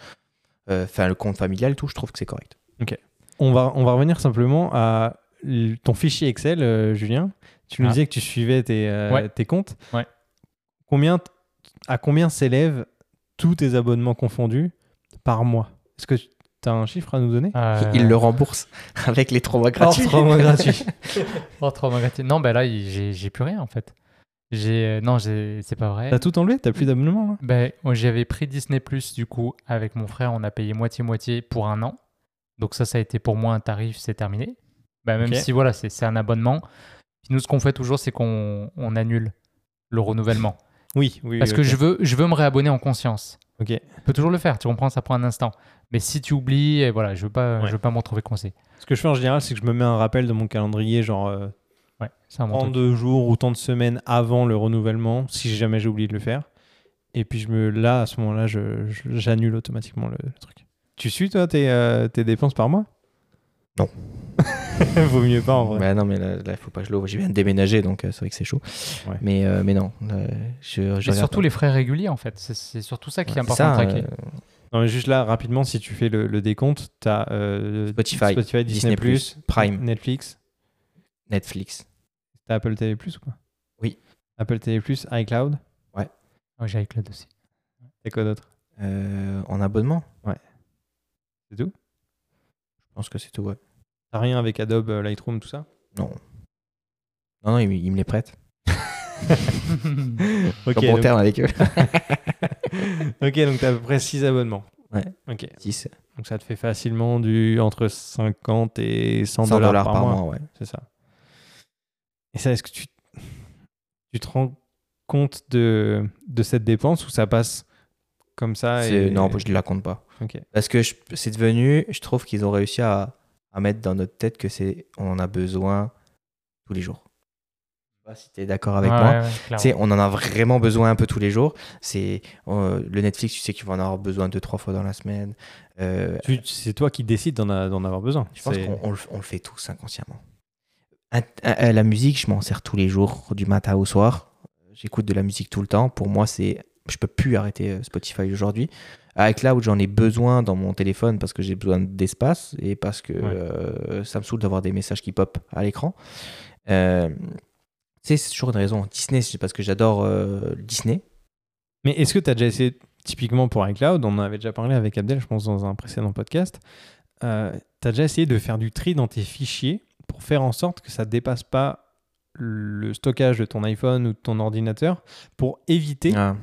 Euh, Enfin, le compte familial et tout, je trouve que c'est correct. On va, on va revenir simplement à ton fichier Excel, euh, Julien. Tu nous Ah. disais que tu suivais tes, euh, Ouais. tes comptes. Ouais. Combien, à combien s'élèvent tous tes abonnements confondus par mois? Est-ce que tu as un chiffre à nous donner? Euh, Il le rembourse avec les 3 mois gratuits. Hors trois mois gratuits. Oh, trois mois gratuits. Non, ben là, j'ai plus rien en fait. J'ai euh, non, j'ai- c'est pas vrai. T'as tout enlevé? T'as plus d'abonnement Ben, j'avais pris Disney Plus du coup avec mon frère, on a payé moitié moitié pour un an. Donc ça, ça a été pour moi un tarif, c'est terminé. Ben, même si voilà, c'est un abonnement. Puis nous, ce qu'on fait toujours, c'est qu'on on annule le renouvellement. Oui, oui. Parce oui, que je veux, je veux me réabonner en conscience. Ok. Tu peux toujours le faire, tu comprends, ça prend un instant. Mais si tu oublies, et voilà, je veux pas, Ouais. je veux pas me retrouver coincé. Ce que je fais en général, c'est que je me mets un rappel dans mon calendrier, genre euh, Ouais, c'est un bon tant truc. de jours ou tant de semaines avant le renouvellement, si jamais j'ai oublié de le faire. Et puis je me, là, à ce moment-là, je- je- j'annule automatiquement le, le truc. Tu suis toi tes, euh, tes dépenses par mois? Non. Vaut mieux pas en vrai. Bah non, mais là, il faut pas que je l'ouvre. Je viens de déménager, donc euh, c'est vrai que c'est chaud. Ouais. Mais, euh, mais non, euh, je, je Et regarde surtout pas. les frais réguliers, en fait. C'est- C'est surtout ça qui est Ouais, important ça, de traquer. euh, Non, mais juste là, rapidement, si tu fais le, le décompte, tu as Spotify, Disney, Disney+, Prime. Netflix. Netflix. T'as Apple TV Plus ou pas? Oui. Apple TV Plus, iCloud? Ouais, j'ai avec le dossier. T'as quoi d'autre? Euh, en abonnement? C'est tout? Je pense que c'est tout, ouais. T'as rien avec Adobe euh, Lightroom, tout ça Non. Non, non, il, me- les prête. Ok, bon donc, terme avec eux. ok, donc t'as à peu près 6 abonnements. Ouais. Ok. 10. Donc ça te fait facilement du entre 50 et 100, 100 dollars par, mois. ouais. C'est ça. Et ça, est-ce que tu, tu te rends compte de, de cette dépense ou ça passe comme ça et... Non, je ne la compte pas. Ok. Parce que c'est devenu, je trouve qu'ils ont réussi à, à mettre dans notre tête que c'est on en a besoin tous les jours. Je sais pas si tu es d'accord avec Ouais, moi. ouais, on en a vraiment besoin un peu tous les jours. C'est euh, le Netflix, tu sais qu'il va en avoir besoin deux trois fois dans la semaine. Euh, C'est toi qui décides d'en avoir besoin. je pense qu'on on le, on le fait tous inconsciemment. Un- la musique, je m'en sers tous les jours, du matin au soir. J'écoute de la musique tout le temps. Pour moi, c'est, je peux plus arrêter euh, Spotify aujourd'hui. Où j'en ai besoin dans mon téléphone parce que j'ai besoin d'espace et parce que Ouais. euh, ça me saoule d'avoir des messages qui pop à l'écran. Euh, c'est toujours une raison. Disney, c'est parce que j'adore euh, Disney. Mais est-ce que tu as déjà essayé, typiquement pour iCloud, on en avait déjà parlé avec Abdel, je pense, dans un précédent podcast, euh, tu as déjà essayé de faire du tri dans tes fichiers pour faire en sorte que ça ne dépasse pas le stockage de ton iPhone ou de ton ordinateur pour éviter Ah.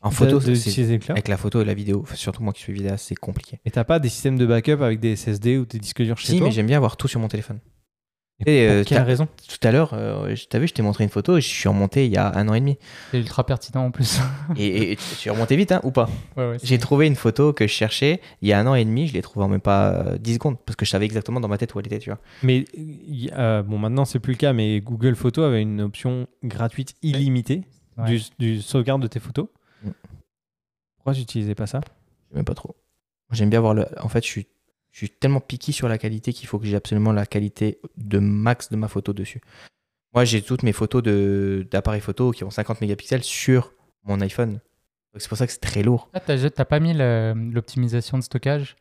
En de- photo, de- Cloud avec la photo et la vidéo, surtout moi qui suis vidéaste, c'est compliqué. Et t'as pas des systèmes de backup avec des SSD ou des disques durs chez Si, toi mais j'aime bien avoir tout sur mon téléphone. Et Et, pour euh, quelle t'as- raison Tout à l'heure, euh, je- t'as vu, je t'ai montré une photo et je suis remonté il y a un an et demi. C'est ultra pertinent en plus. Et, et tu tu es remonté vite, hein, ou pas Ouais, ouais, J'ai trouvé une photo que je cherchais il y a un an et demi, je l'ai trouvée en même pas euh, 10 secondes, parce que je savais exactement dans ma tête où elle était, tu vois. Mais euh, bon, maintenant c'est plus le cas, mais Google Photos avait une option gratuite illimitée Ouais. du, du sauvegarde de tes photos. Pourquoi j'utilisais pas ça? J'aime pas trop. J'aime bien voir le. En fait, je suis, je suis tellement piqué sur la qualité qu'il faut que j'ai absolument la qualité de max de ma photo dessus. Moi, j'ai toutes mes photos de- d'appareils photo qui ont 50 mégapixels sur mon iPhone. C'est pour ça que c'est très lourd. Ah, t'as pas mis l'optimisation de stockage?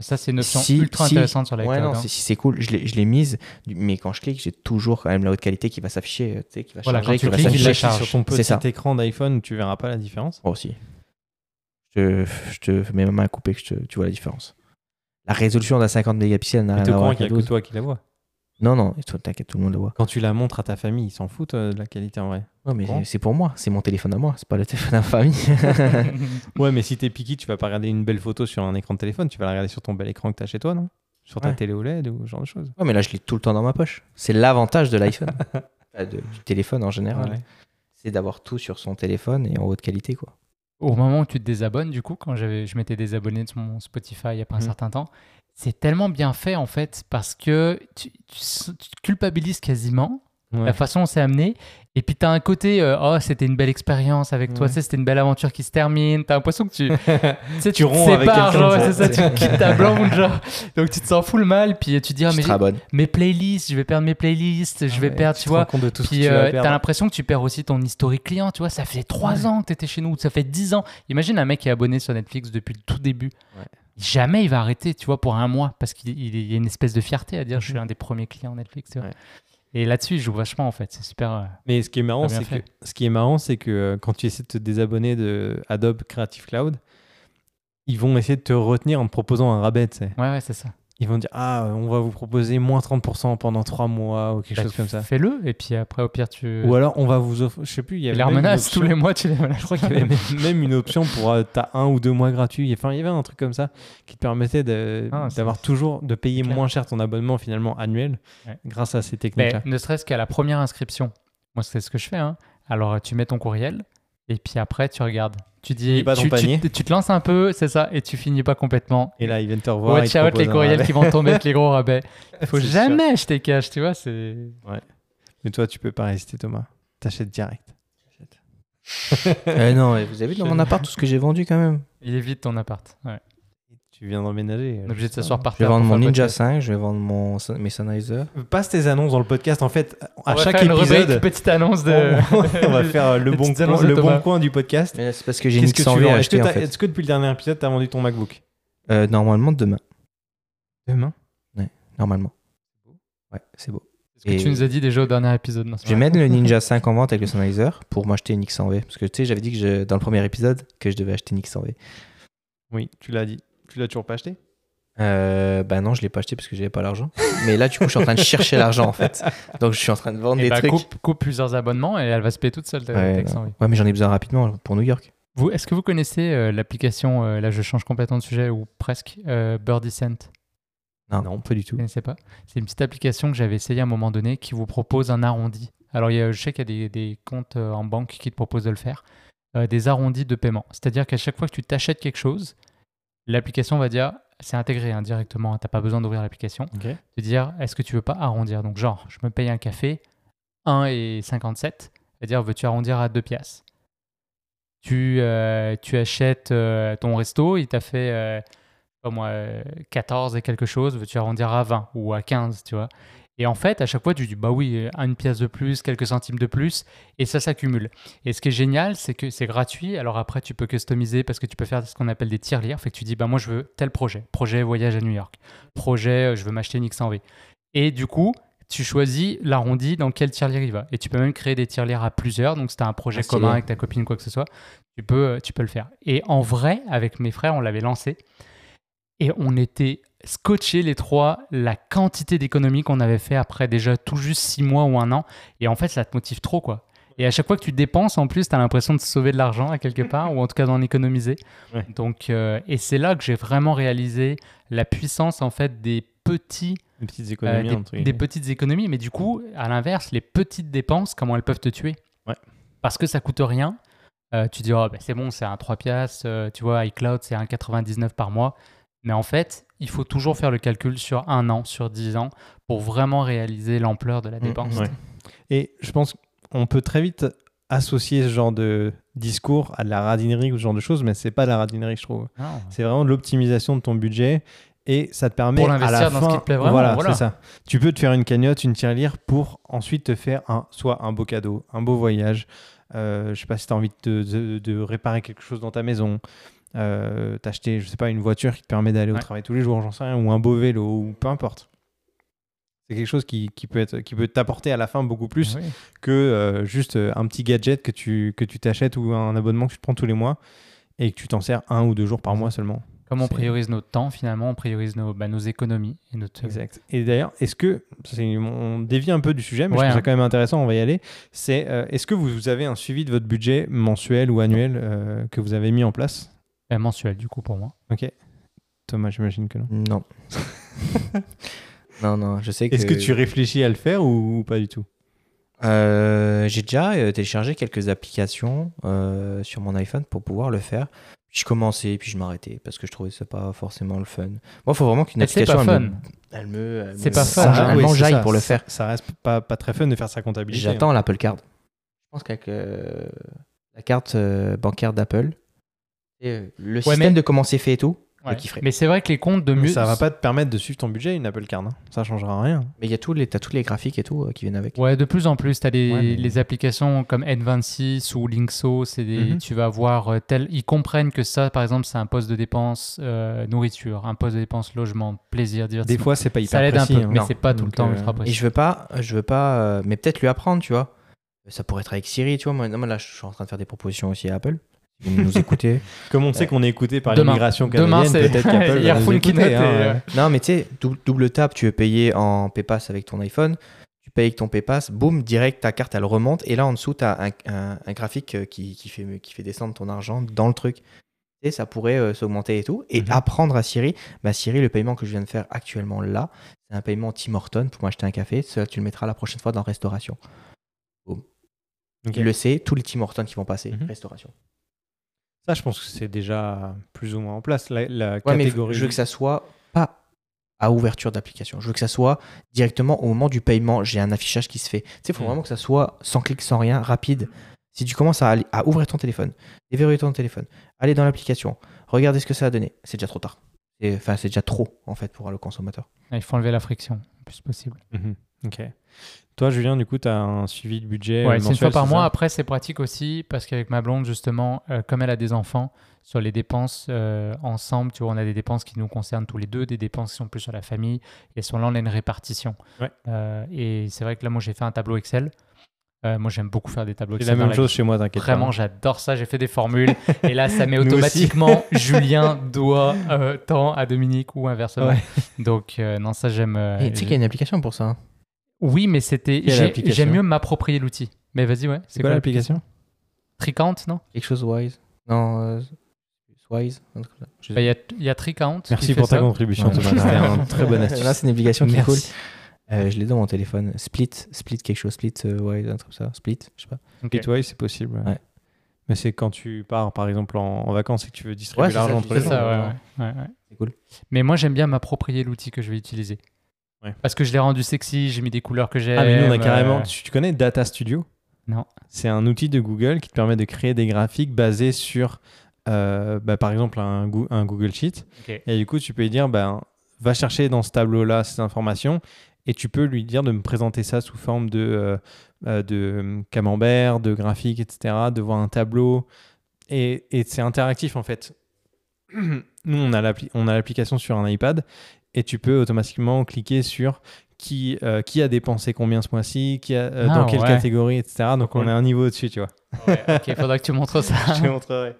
Ça, c'est une option Si- ultra si. intéressante sur la Ouais, non, hein. si, si, c'est cool. Je l'ai je l'ai mise, mais quand je clique, j'ai toujours quand même la haute qualité qui va s'afficher, euh, tu sais, qui va Voilà, charger, quand tu qui cliques, s'afficher. sur ton petit écran d'iPhone, tu verras pas la différence. Moi aussi. Je te, je te mets ma main à couper que je te- tu vois la différence. La résolution d'un 50 mégapixels n'a Mais rien t'es à au voir courant avec qu'il y la a que 12. toi qui la vois. Non, non, t'inquiète, tout le monde le voit. Quand tu la montres à ta famille, ils s'en foutent euh, de la qualité en vrai. Non, mais Bon. c'est pour moi, c'est mon téléphone à moi, c'est pas le téléphone à ma famille. Ouais, mais si t'es piqué, tu vas pas regarder une belle photo sur un écran de téléphone, tu vas la regarder sur ton bel écran que t'as chez toi, non? Sur ta Ouais. télé OLED ou ce genre de choses. ouais, mais là, je l'ai tout le temps dans ma poche. C'est l'avantage de l'iPhone, du téléphone en général. Ouais. C'est d'avoir tout sur son téléphone et en haute qualité, quoi. Au moment où tu te désabonnes, du coup, quand j'avais- je m'étais désabonné de mon Spotify il y a pas un Mhm. certain temps, c'est tellement bien fait en fait parce que tu, tu s- tu te culpabilises quasiment Ouais. la façon dont c'est amené. Et puis tu as un côté, euh, oh, c'était une belle expérience avec toi, Ouais. tu sais, c'était une belle aventure qui se termine. Tu as l'impression que tu, tu, sais, Tu romps avec quelqu'un c'est ça, tu quittes ta blonde, genre. Donc tu te sens full mal, puis tu te dis, ah, mais mes playlists, je vais perdre mes playlists, je vais Ouais, perdre, tu te vois. compte de tout ce que Puis tu euh, perdre. l'impression que tu perds aussi ton historique client, tu vois. Ça fait trois ans que tu étais chez nous, ça fait 10 ans. Imagine un mec qui est abonné sur Netflix depuis le tout début. Jamais il va arrêter, tu vois, pour un mois, parce qu'il il- il y a une espèce de fierté à dire je suis Mhm. un des premiers clients Netflix, tu vois. Ouais. Et là-dessus, il joue vachement en fait, c'est super. euh, Mais ce qui est marrant, c'est que ce qui est marrant, c'est que euh, quand tu essaies de te désabonner de Adobe Creative Cloud, ils vont essayer de te retenir en te proposant un rabais. tu sais. Ouais, ouais, c'est ça. Ils vont dire ah on va vous proposer moins 30% pendant 3 mois ou quelque Bah, chose comme ça. Fais-le, et puis après, au pire, tu. Ou alors on va vous offrir, je sais plus, il y avait les remenaces tous les mois, tu les menaces. Je crois qu'il y avait même, une option pour euh, t'as un ou deux mois gratuits. Enfin, il y avait un truc comme ça qui te permettait Ah, d'avoir toujours de payer moins cher ton abonnement finalement annuel Ouais. grâce à ces Mais techniques-là. ne serait-ce qu'à la première inscription. Moi, c'est ce que je fais. hein. Alors, tu mets ton courriel Et puis après, tu regardes. Tu dis, pas tu, tu- panier. tu te lances un peu, c'est ça, et tu finis pas complètement. Et là, ils viennent te revoir. Watch out les courriels qui vont tomber avec les gros rabais. Il faut C'est sûr. jamais acheter cash, tu vois. C'est Mais toi, tu peux pas résister, Thomas. T'achètes direct. Eh non, vous avez vu dans mon appart tout ce que j'ai vendu quand même. il est vite ton appart. Ouais. Tu viens d'emménager. On est obligé de s'asseoir par Je vais terre. vendre pour mon faire le Ninja podcast. 5, je vais vendre mon, mes Sennheiser. Passe tes annonces dans le podcast. En fait, à On va chaque faire une rubrique, épisode, petite annonce de. on, va faire le bon, petites coin, de le bon coin du podcast. Mais c'est parce que j'ai Qu'est-ce une que tu 100 vends à Est-ce que, acheter en t'as- fait. est-ce que depuis le dernier épisode, tu as vendu ton MacBook Euh, normalement demain. Demain Normalement. Ouais, c'est beau. Ce que Et- tu nous as dit déjà au dernier épisode. non, c'est Je vais vrai. mettre le Ninja 5 en vente avec le Sennheiser pour m'acheter une X100V. Parce que tu sais, j'avais dit que je- dans le premier épisode que je devais acheter une X100V. Oui, tu l'as dit. Tu l'as toujours pas acheté? Euh, bah non, je l'ai pas acheté parce que j'avais pas l'argent. Mais là, du coup, je suis en train de chercher l'argent en fait. Donc, je suis en train de vendre Et des bah, trucs. coupe, coupe plusieurs abonnements et elle va se payer toute seule. Ouais, ta non. X100, oui. Ouais, mais j'en ai besoin rapidement pour New York. Vous, est-ce que vous connaissez euh, l'application, euh, là je change complètement de sujet, ou presque, euh, Birdie Scent Non. pas du tout. Vous connaissez pas? C'est une petite application que j'avais essayé à un moment donné qui vous propose un arrondi. Alors il y a, je sais qu'il y a des, des comptes en banque qui te proposent de le faire. Euh, des arrondis de paiement. C'est-à-dire qu'à chaque fois que tu t'achètes quelque chose, l'application va dire, c'est intégré hein, directement, tu n'as pas besoin d'ouvrir l'application, de dire est-ce que tu veux pas arrondir? Donc genre, je me paye un café, 1,57, c'est-à-dire veux-tu arrondir à 2 piastres? Tu, euh, tu achètes euh, ton resto, il t'a fait euh, pas moi, euh, 14 et quelque chose, veux-tu arrondir à 20 ou à 15, tu vois? Et en fait, à chaque fois, tu dis, bah oui, une pièce de plus, quelques centimes de plus, et ça s'accumule. Et ce qui est génial, c'est que c'est gratuit, alors après, tu peux customiser parce que tu peux faire ce qu'on appelle des tirelires, fait que tu dis, bah moi, je veux tel projet, projet voyage à New York, projet, euh, je veux m'acheter une X100V. Et du coup, tu choisis l'arrondi dans quel tirelire il va. Et tu peux même créer des tirelires à plusieurs. Donc, si tu as un projet Ah, commun avec ta copine ou quoi que ce soit, tu peux, euh, tu peux le faire. Et en vrai, avec mes frères, on l'avait lancé. Et on était scotchés les trois, la quantité d'économies qu'on avait fait après déjà tout juste six mois ou un an. Et en fait, ça te motive trop, quoi. Et à chaque fois que tu dépenses, en plus, tu as l'impression de sauver de l'argent à quelque part, ou en tout cas d'en économiser. Ouais. Donc, euh, et c'est là que j'ai vraiment réalisé la puissance, en fait, des petits Des petites euh, économies. des, petites économies, mais du coup, à l'inverse, les petites dépenses, comment elles peuvent te tuer? Ouais. Parce que ça coûte rien. Euh, tu dis, oh, ben, c'est bon, c'est un 3 piastres, tu vois, iCloud, c'est un 99 par mois. Mais en fait, il faut toujours faire le calcul sur un an, sur 10 ans, pour vraiment réaliser l'ampleur de la Mm, dépense. ouais. Et je pense qu'on peut très vite associer ce genre de discours à de la radinerie ou ce genre de choses, mais c'est pas de la radinerie, je trouve. C'est vraiment de l'optimisation de ton budget et ça te permet Pour à la dans fin, ce qui te plaît vraiment, Voilà, voilà. c'est ça. Tu peux te faire une cagnotte, une tirelire pour ensuite te faire un, soit un beau cadeau, un beau voyage. Euh, je sais pas si tu as envie de, de- de réparer quelque chose dans ta maison. Euh, T'acheter, je sais pas, une voiture qui te permet d'aller au Ouais. travail tous les jours, j'en sais rien, ou un beau vélo, ou peu importe. C'est quelque chose qui, qui peut être, qui peut t'apporter à la fin beaucoup plus Oui. que euh, juste euh, un petit gadget que tu que tu t'achètes ou un abonnement que tu prends tous les mois et que tu t'en sers un ou deux jours par mois seulement. Comme on priorise notre temps, finalement, on priorise nos, bah, nos économies. Et notre... Exact. Et d'ailleurs, est-ce que c'est- on dévie un peu du sujet, mais Ouais, je trouve ça hein. quand même intéressant, on va y aller. C'est euh, est-ce que vous avez un suivi de votre budget mensuel ou annuel euh, que vous avez mis en place? Euh, mensuel, du coup, pour moi. Ok. Thomas, j'imagine que non. Non. non, non, je sais que. Est-ce que tu réfléchis à le faire ou, ou pas du tout? Euh, J'ai déjà euh, téléchargé quelques applications euh, sur mon iPhone pour pouvoir le faire. Puis je commençais, puis je m'arrêtais parce que je trouvais ça pas forcément le fun. Moi, il faut vraiment qu'une Mais c'est application. pas elle fun. me- Elle me. elle C'est me- pas fun, elle hein. oui, c'est ça. pour le Ça- faire. Ça reste pas, pas très fun de faire sa comptabilité. J'attends l'Apple Card. Je pense qu'avec euh, la carte euh, bancaire d'Apple, et, euh, le système mais- de comment c'est fait et tout, Ouais. Mais c'est vrai que les comptes de mieux. ça va pas te permettre de suivre ton budget, une Apple Card. hein. Ça changera rien. Mais il y a tous les, t'as tous les graphiques et tout euh, qui viennent avec. Ouais, de plus en plus, tu as les, Ouais, mais- les applications comme N26 ou Linkso, c'est des, Mhm. tu vas voir euh, tel, ils comprennent que ça, par exemple, c'est un poste de dépense euh, nourriture, un poste de dépense logement, plaisir, Des divertissement. fois, c'est pas hyper ça l'aide un précis, peu, hein. mais c'est pas tout le temps ultra Et précis. je veux pas, je veux pas, euh, mais peut-être lui apprendre, tu vois. Ça pourrait être avec Siri, tu vois. Moi, non, moi, là, je suis en train de faire des propositions aussi à Apple. Vont nous écouter. Comme on sait Ouais. qu'on est écouté par l'immigration Demain, canadienne, c'est- peut-être qu'Apple va nous écouter. Hein, euh, non, mais tu sais, dou- double tap, tu veux payer en PayPass avec ton iPhone. Tu payes avec ton PayPass, boum, direct, ta carte, elle remonte. Et là, en dessous, tu as un, un- un graphique euh, qui, qui fait, qui fait descendre ton argent dans le truc. Et ça pourrait euh, s'augmenter et tout. Et Mhm. apprendre à Siri. Bah, Siri, le paiement que je viens de faire actuellement là, c'est un paiement Tim Horton pour m'acheter un café. Ça, tu le mettras la prochaine fois dans restauration. Ok. Il le sait, tous les Tim Hortons qui vont passer, Mhm. restauration. Ça, je pense que c'est déjà plus ou moins en place. La, la Ouais, mais catégorie. je veux que ça soit pas à ouverture d'application. Je veux que ça soit directement au moment du paiement. J'ai un affichage qui se fait. Tu sais, il faut Mm. vraiment que ça soit sans clic, sans rien, rapide. Si tu commences à, aller- à ouvrir ton téléphone, déverrouiller ton téléphone, aller dans l'application, regarder ce que ça a donné, c'est déjà trop tard. Enfin, c'est déjà trop, en fait, pour le consommateur. Il faut enlever la friction le plus possible. Mhm. Ok. Toi, Julien, du coup, tu as un suivi de budget. Ouais, euh, c'est une fois par mois. Après, c'est pratique aussi parce qu'avec ma blonde, justement, euh, comme elle a des enfants, sur les dépenses euh, ensemble, tu vois, on a des dépenses qui nous concernent tous les deux, des dépenses qui sont plus sur la famille. Et sur là, on a une répartition. Ouais. Euh, et c'est vrai que là, moi, j'ai fait un tableau Excel. Euh, moi, j'aime beaucoup faire des tableaux C'est la même chose chez moi, t'inquiète pas. Vraiment, j'adore ça. J'ai fait des formules. et là, ça met automatiquement Julien doit euh, tant à Dominique ou inversement. Ouais. Donc, euh, non, ça, j'aime. euh, Et tu sais qu'il y a une application pour ça. Oui, mais c'était. J'aime mieux m'approprier l'outil. Mais vas-y, ouais. C'est quoi l'application Tricount, non Quelque chose Wise. Non, euh, Wise. Bah, Il y, a, y a Tricount. Merci pour ta ça. contribution, Ouais. Thomas. C'était un très bon astuce. Là, c'est une application qui est cool. Euh, je l'ai dans mon téléphone. Split, Split quelque chose. Split, euh, Wise, un truc comme ça. Split, je sais pas. Ok. Gateway, c'est possible. ouais. Ouais. Mais c'est quand tu pars, par exemple, en, en vacances et que tu veux distribuer Ouais, c'est l'argent ça, entre les gens. ça, ouais, ouais, ouais, ouais. C'est cool. Mais moi, j'aime bien m'approprier l'outil que je vais utiliser. Ouais. Parce que je l'ai rendu sexy, j'ai mis des couleurs que j'aime. Ah, mais nous, on a carrément. euh, Tu, tu connais Data Studio? Non. C'est un outil de Google qui te permet de créer des graphiques basés sur, euh, bah, par exemple, un, Goo- un Google Sheet. ok. Et du coup, tu peux lui dire, ben, va chercher dans ce tableau-là ces informations et tu peux lui dire de me présenter ça sous forme de, euh, de camembert, de graphique, etc., de voir un tableau. Et, et c'est interactif en fait. Nous, on a l'appli- on a l'application sur un iPad et tu peux automatiquement cliquer sur qui, euh, qui a dépensé combien ce mois-ci, qui a, euh, Ah, dans quelle ouais. catégorie, etc. Donc, Cool. on est un niveau au-dessus, tu vois. Ouais, ok, faudra que tu montres ça. Je te montrerai.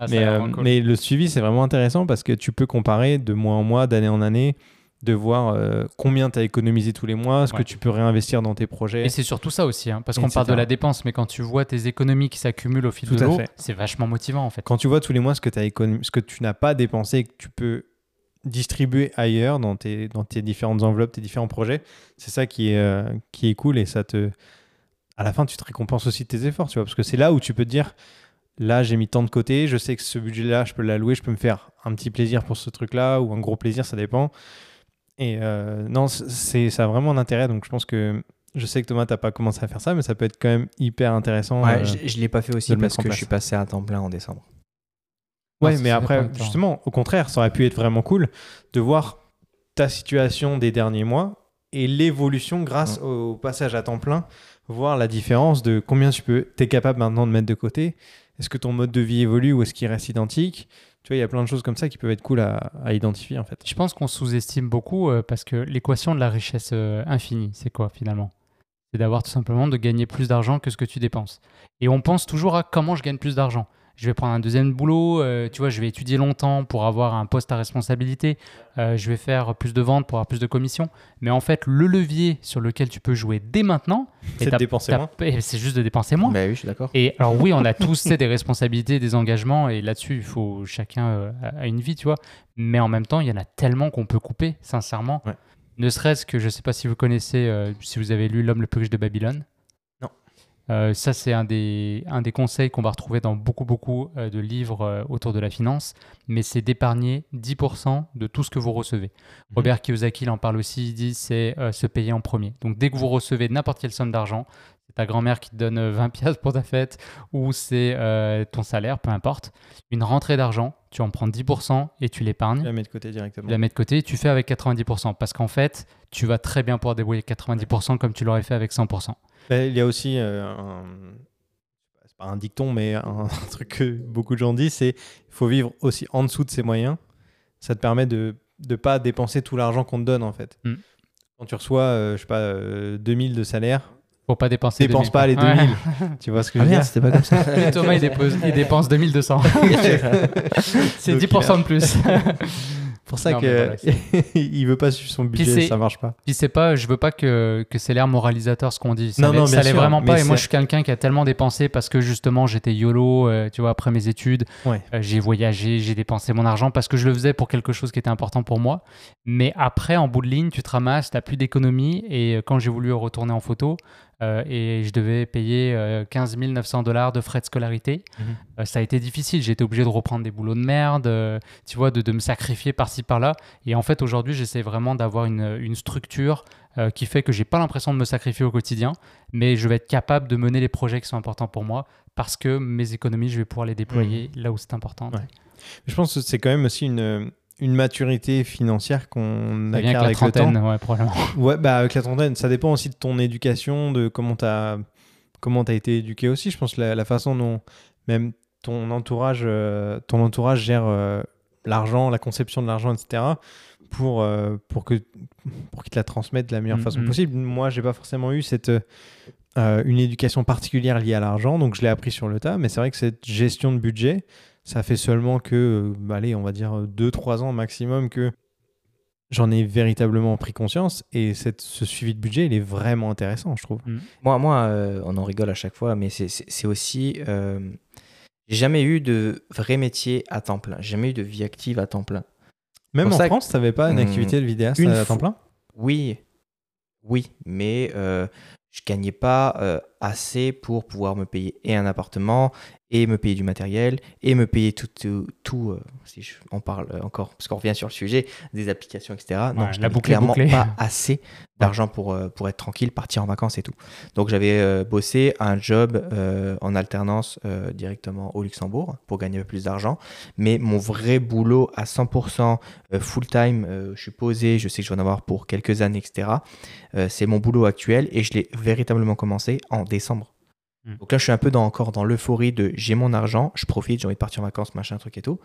Ah, mais, euh, cool. mais le suivi, c'est vraiment intéressant parce que tu peux comparer de mois en mois, d'année en année, de voir combien tu as économisé tous les mois, ce Ouais. que tu peux réinvestir dans tes projets. Et c'est surtout ça aussi, hein, parce qu'on parle de la dépense, mais quand tu vois tes économies qui s'accumulent au fil Tout de l'eau, c'est vachement motivant en fait. Quand tu vois tous les mois ce que, t'as économ- ce que tu n'as pas dépensé et que tu peux distribuer ailleurs dans tes, dans tes différentes enveloppes, tes différents projets, c'est ça qui est, euh, qui est cool et ça te... À la fin, tu te récompenses aussi de tes efforts, tu vois, parce que c'est là où tu peux te dire, là, j'ai mis tant de côté, je sais que ce budget-là, je peux l'allouer, je peux me faire un petit plaisir pour ce truc-là ou un gros plaisir, ça dépend. Et euh, non, c'est ça a vraiment un intérêt, donc je pense que je sais que Thomas, t'as pas commencé à faire ça, mais ça peut être quand même hyper intéressant. Ouais, euh, je, je l'ai pas fait aussi parce que je suis passé à temps plein en décembre. Ouais, Ah, mais après, justement, au contraire, ça aurait pu être vraiment cool de voir ta situation des derniers mois et l'évolution grâce au passage à temps plein, voir la différence de combien tu peux, es capable maintenant de mettre de côté. Est-ce que ton mode de vie évolue ou est-ce qu'il reste identique? Tu vois, il y a plein de choses comme ça qui peuvent être cool à, à identifier en fait. Je pense qu'on sous-estime beaucoup euh, parce que l'équation de la richesse euh, infinie, c'est quoi finalement? C'est d'avoir tout simplement de gagner plus d'argent que ce que tu dépenses. Et on pense toujours à comment je gagne plus d'argent. Je vais prendre un deuxième boulot, euh, tu vois, je vais étudier longtemps pour avoir un poste à responsabilité, euh, je vais faire plus de ventes pour avoir plus de commissions. Mais en fait, le levier sur lequel tu peux jouer dès maintenant, C'est de dépenser moins. c'est juste de dépenser moins. Bah oui, je suis d'accord. Et alors oui, on a tous des responsabilités, des engagements, et là-dessus, il faut chacun euh, a une vie, tu vois. Mais en même temps, il y en a tellement qu'on peut couper, sincèrement. Ouais. Ne serait-ce que, je ne sais pas si vous connaissez, euh, si vous avez lu L'homme le plus riche de Babylone. Euh, ça, c'est un des, un des conseils qu'on va retrouver dans beaucoup, beaucoup euh, de livres euh, autour de la finance, mais c'est d'épargner 10% de tout ce que vous recevez. Mhm. Robert Kiyosaki il en parle aussi, il dit c'est se payer en premier. Donc dès que vous recevez n'importe quelle somme d'argent, ta grand-mère qui te donne euh, 20 piastres pour ta fête ou c'est euh, ton salaire, peu importe, une rentrée d'argent, tu en prends 10% et tu l'épargnes. Je la mets de côté directement. Tu la mets de côté et tu fais avec 90%. Parce qu'en fait, tu vas très bien pouvoir débrouiller 90% comme tu l'aurais fait avec 100%. Ben, il y a aussi euh, un... c'est pas un dicton, mais un, truc que beaucoup de gens disent, c'est il faut vivre aussi en dessous de ses moyens. Ça te permet de ne pas dépenser tout l'argent qu'on te donne en fait. Mm. Quand tu reçois, euh, je sais pas, euh, 2000 de salaire, Faut pas dépenser. dépense 2000, pas les quoi. Ouais. 2000. tu vois ce que Ah je veux dire c'était pas comme ça. Et Thomas, il, dépose- il dépense 2200. c'est Donc, 10% de plus. pour ça voilà, il veut pas suivre son budget, ça marche pas. Puis c'est pas, je veux pas que, que c'est l'air moralisateur ce qu'on dit. Ça Non, non, ça bien l'est sûr, vraiment mais pas. Et moi, je suis quelqu'un qui a tellement dépensé parce que justement, j'étais YOLO, euh, tu vois, après mes études. Ouais. Euh, j'ai voyagé, j'ai dépensé mon argent parce que je le faisais pour quelque chose qui était important pour moi. Mais après, en bout de ligne, tu te ramasses, t'as plus d'économie. Et euh, quand j'ai voulu retourner en photo, euh, et je devais payer euh, 15 900 dollars de frais de scolarité. Mhm. Euh, ça a été difficile. J'ai été obligé de reprendre des boulots de merde, euh, tu vois, de, de me sacrifier par-ci par-là. Et en fait, aujourd'hui, j'essaie vraiment d'avoir une, une structure qui fait que j'ai pas l'impression de me sacrifier au quotidien, mais je vais être capable de mener les projets qui sont importants pour moi parce que mes économies, je vais pouvoir les déployer là où c'est important. Ouais. Je pense que c'est quand même aussi une, une maturité financière qu'on acquiert avec la avec le temps. trentaine, ouais, probablement. Ouais, bah avec la trentaine, ça dépend aussi de ton éducation, de comment tu as comment as été éduqué aussi. Je pense la, la façon dont même ton entourage, euh, ton entourage gère euh, l'argent, la conception de l'argent, etc. pour, euh, pour que pour qu'ils te la transmettent de la meilleure Mm, façon mm. possible. Moi, j'ai pas forcément eu cette euh, une éducation particulière liée à l'argent, donc je l'ai appris sur le tas. Mais c'est vrai que cette gestion de budget, ça fait seulement que, euh, allez, on va dire 2-3 ans maximum que j'en ai véritablement pris conscience. Et cette, ce suivi de budget, il est vraiment intéressant, je trouve. Moi, moi euh, on en rigole à chaque fois, mais c'est- aussi. euh, j'ai jamais eu de vrai métier à temps plein. J'ai jamais eu de vie active à temps plein. Même Pour en ça France, tu n'avais pas une Hmm, activité de vidéaste une à temps plein? Oui, oui, mais euh, je gagnais pas euh, assez pour pouvoir me payer et un appartement, et me payer du matériel, et me payer tout, tout, tout, euh, si je- on parle encore, parce qu'on revient sur le sujet, des applications, etc. non, Ouais, je n'avais clairement pas assez d'argent pour, euh, pour être tranquille, partir en vacances et tout. Donc j'avais euh, bossé un job euh, en alternance euh, directement au Luxembourg pour gagner un peu plus d'argent, mais mon vrai boulot à 100% euh, full-time, euh, je suis posé, je sais que je vais en avoir pour quelques années, etc. Euh, c'est mon boulot actuel et je l'ai véritablement commencé en décembre. Mm. Donc là, je suis un peu dans, encore dans l'euphorie de j'ai mon argent, je profite, j'ai envie de partir en vacances, machin, truc et tout.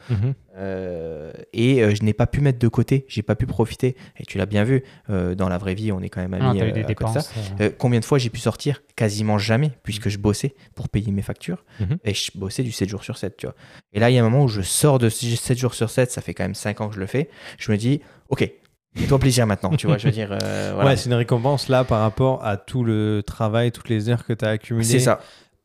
Euh, et euh, je n'ai pas pu mettre de côté, j'ai pas pu profiter. Et tu l'as bien vu, euh, dans la vraie vie, on est quand même Ah, amis. euh, des ça. dépenses. Euh, combien de fois j'ai pu sortir? Quasiment jamais, puisque je bossais pour payer mes factures. Mhm. Et je bossais du 7 jours sur 7, tu vois. Et là, il y a un moment où je sors de 7 jours sur 7, ça fait quand même 5 ans que je le fais. Je me dis, ok, fais-toi plaisir maintenant, tu vois. Je veux dire, euh, voilà. Ouais, c'est une récompense là par rapport à tout le travail, toutes les heures que tu as accumulées c'est ça.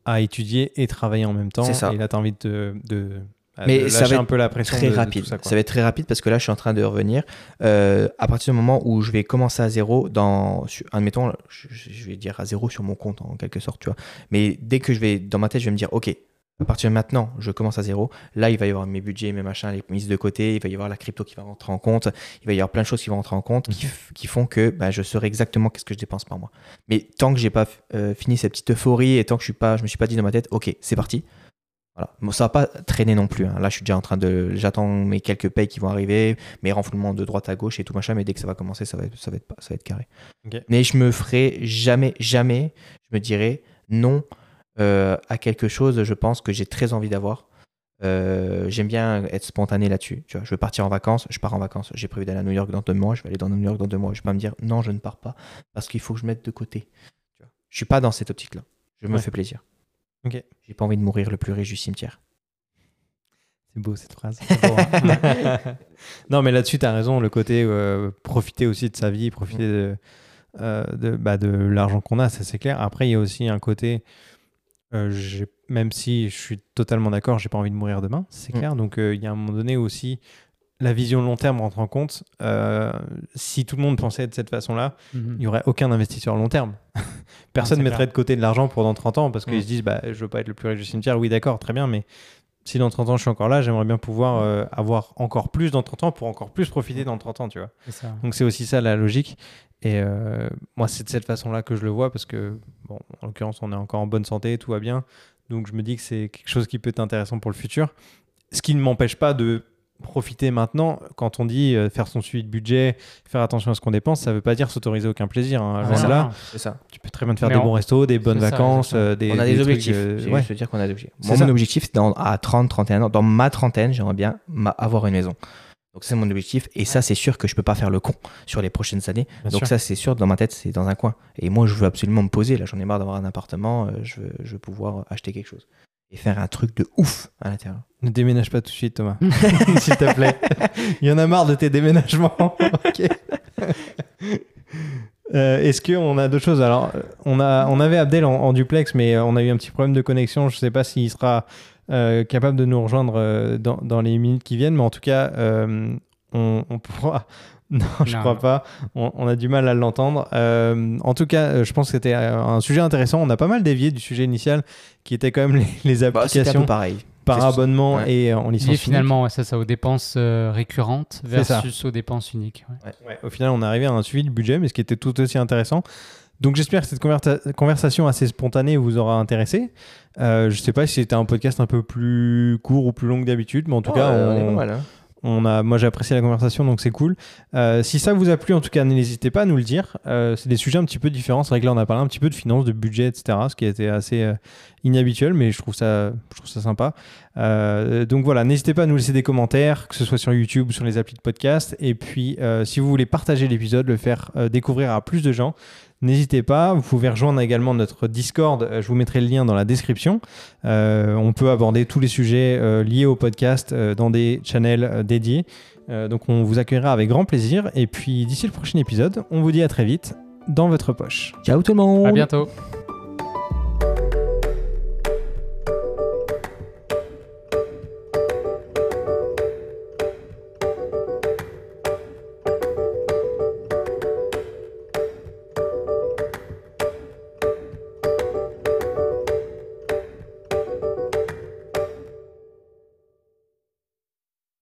à étudier et travailler en même temps. C'est ça. Et là, tu as envie de, de, Mais ça va un être peu la pression. Très de- de rapide. ça, va être très rapide parce que là, je suis en train de revenir. Euh, à partir du moment où je vais commencer à zéro, dans, admettons, je, je vais dire à zéro sur mon compte en quelque sorte, tu vois. Mais dès que je vais, dans ma tête, je vais me dire, ok, à partir de maintenant, je commence à zéro. Là, il va y avoir mes budgets, mes machins, les mises de côté. Il va y avoir la crypto qui va rentrer en compte. Il va y avoir plein de choses qui vont rentrer en compte qui, qui font que bah, je saurai exactement qu'est-ce que je dépense par mois. Mais tant que j'ai pas euh, fini cette petite euphorie et tant que je suis pas, je me suis pas dit dans ma tête, ok, c'est parti. Voilà. Bon, ça va pas traîner non plus. hein. Là, je suis déjà en train de, j'attends mes quelques payes qui vont arriver, mes renflouements de droite à gauche et tout machin. Mais dès que ça va commencer, ça va, être- ça va être, pas- ça va être carré. Mais je me ferai jamais, jamais, je me dirai non à quelque chose. Je pense que j'ai très envie d'avoir. Euh, J'aime bien être spontané là-dessus. Tu vois, je veux partir en vacances, je pars en vacances. J'ai prévu d'aller à New York dans deux mois. Je vais aller dans New York dans deux mois. Je vais pas me dire non, je ne pars pas parce qu'il faut que je mette de côté. Tu vois. Je suis pas dans cette optique-là. Je me Ouais. fais plaisir. Ok. J'ai pas envie de mourir le plus riche du cimetière. C'est beau cette phrase. Hein. non, mais là-dessus, tu as raison. Le côté euh, profiter aussi de sa vie, profiter de, euh, de, bah, de l'argent qu'on a, ça c'est clair. Après, il y a aussi un côté, euh, même si je suis totalement d'accord, j'ai pas envie de mourir demain, c'est Mm. clair. Donc, euh, il y a un moment donné aussi, la vision long terme rentre en compte. Euh, si tout le monde pensait de cette façon-là, mhm. il n'y aurait aucun investisseur long terme. Personne ne mettrait clair. de côté de l'argent pour dans 30 ans parce qu'ils Mm. se disent bah, je veux pas être le plus riche du cimetière. Oui, d'accord, très bien, mais si dans 30 ans je suis encore là, j'aimerais bien pouvoir euh, avoir encore plus dans 30 ans pour encore plus profiter dans 30 ans, tu vois. Ça. Donc c'est aussi ça la logique. Et euh, moi, c'est de cette façon-là que je le vois parce que, bon, en l'occurrence, on est encore en bonne santé, tout va bien. Donc je me dis que c'est quelque chose qui peut être intéressant pour le futur. Ce qui ne m'empêche pas de profiter maintenant. Quand on dit euh, faire son suivi de budget, faire attention à ce qu'on dépense, ça ne veut pas dire s'autoriser aucun plaisir. hein. Ah, là, ça. tu peux très bien te faire Mais des on- bons restos, des bonnes ça, vacances, euh, des, on a des, objectifs. euh, ouais. juste dire qu'on a des objectifs. Moi, ça. mon objectif, c'est dans- à 30, 31 ans, dans ma trentaine, j'aimerais bien avoir une maison. Donc, c'est mon objectif. Et ça, c'est sûr que je peux pas faire le con sur les prochaines années. Bien Donc, sûr. ça, c'est sûr, dans ma tête, c'est dans un coin. Et moi, je veux absolument me poser. Là, j'en ai marre d'avoir un appartement. euh, je, veux, je veux pouvoir acheter quelque chose. Et faire un truc de ouf à l'intérieur. Ne déménage pas tout de suite, Thomas. S'il te plaît. Il y en a marre de tes déménagements. Euh, Est-ce qu'on a d'autres choses? Alors, on, a, on avait Abdel en, en duplex, mais euh, on a eu un petit problème de connexion. Je ne sais pas s'il sera euh, capable de nous rejoindre euh, dans, dans les minutes qui viennent, mais en tout cas, on, on pourra. Non, je Non. crois pas. On, on a du mal à l'entendre. Euh, en tout cas, euh, je pense que c'était euh, un sujet intéressant. On a pas mal dévié du sujet initial, qui était quand même les, les Bah, applications pareil. par abonnement ouais. et en licence. Unique. finalement, ouais, ça, ça, aux dépenses euh, récurrentes versus aux dépenses uniques. ouais. Ouais, au final, on est arrivé à un suivi de budget, mais ce qui était tout aussi intéressant. Donc j'espère que cette conversa- conversation assez spontanée vous aura intéressé. Euh, je sais pas si c'était un podcast un peu plus court ou plus long que d'habitude, mais en tout Oh, cas, euh, on est pas mal, hein. On a, moi j'ai apprécié la conversation, donc c'est cool. Euh, si ça vous a plu, en tout cas, n'hésitez pas à nous le dire. Euh, c'est des sujets un petit peu différents. C'est vrai que là, on a parlé un petit peu de finances, de budget, etc., ce qui a été assez euh, inhabituel, mais je trouve ça, je trouve ça sympa. Donc voilà, n'hésitez pas à nous laisser des commentaires, que ce soit sur YouTube ou sur les applis de podcast. Et puis, si vous voulez partager l'épisode, le faire découvrir à plus de gens, n'hésitez pas. Vous pouvez rejoindre également notre Discord. Euh, Je vous mettrai le lien dans la description. Euh, on peut aborder tous les sujets euh, liés au podcast euh, dans des channels euh, dédiés. Euh, donc on vous accueillera avec grand plaisir. Et puis d'ici le prochain épisode, on vous dit à très vite dans votre poche. Ciao tout le monde. À bientôt.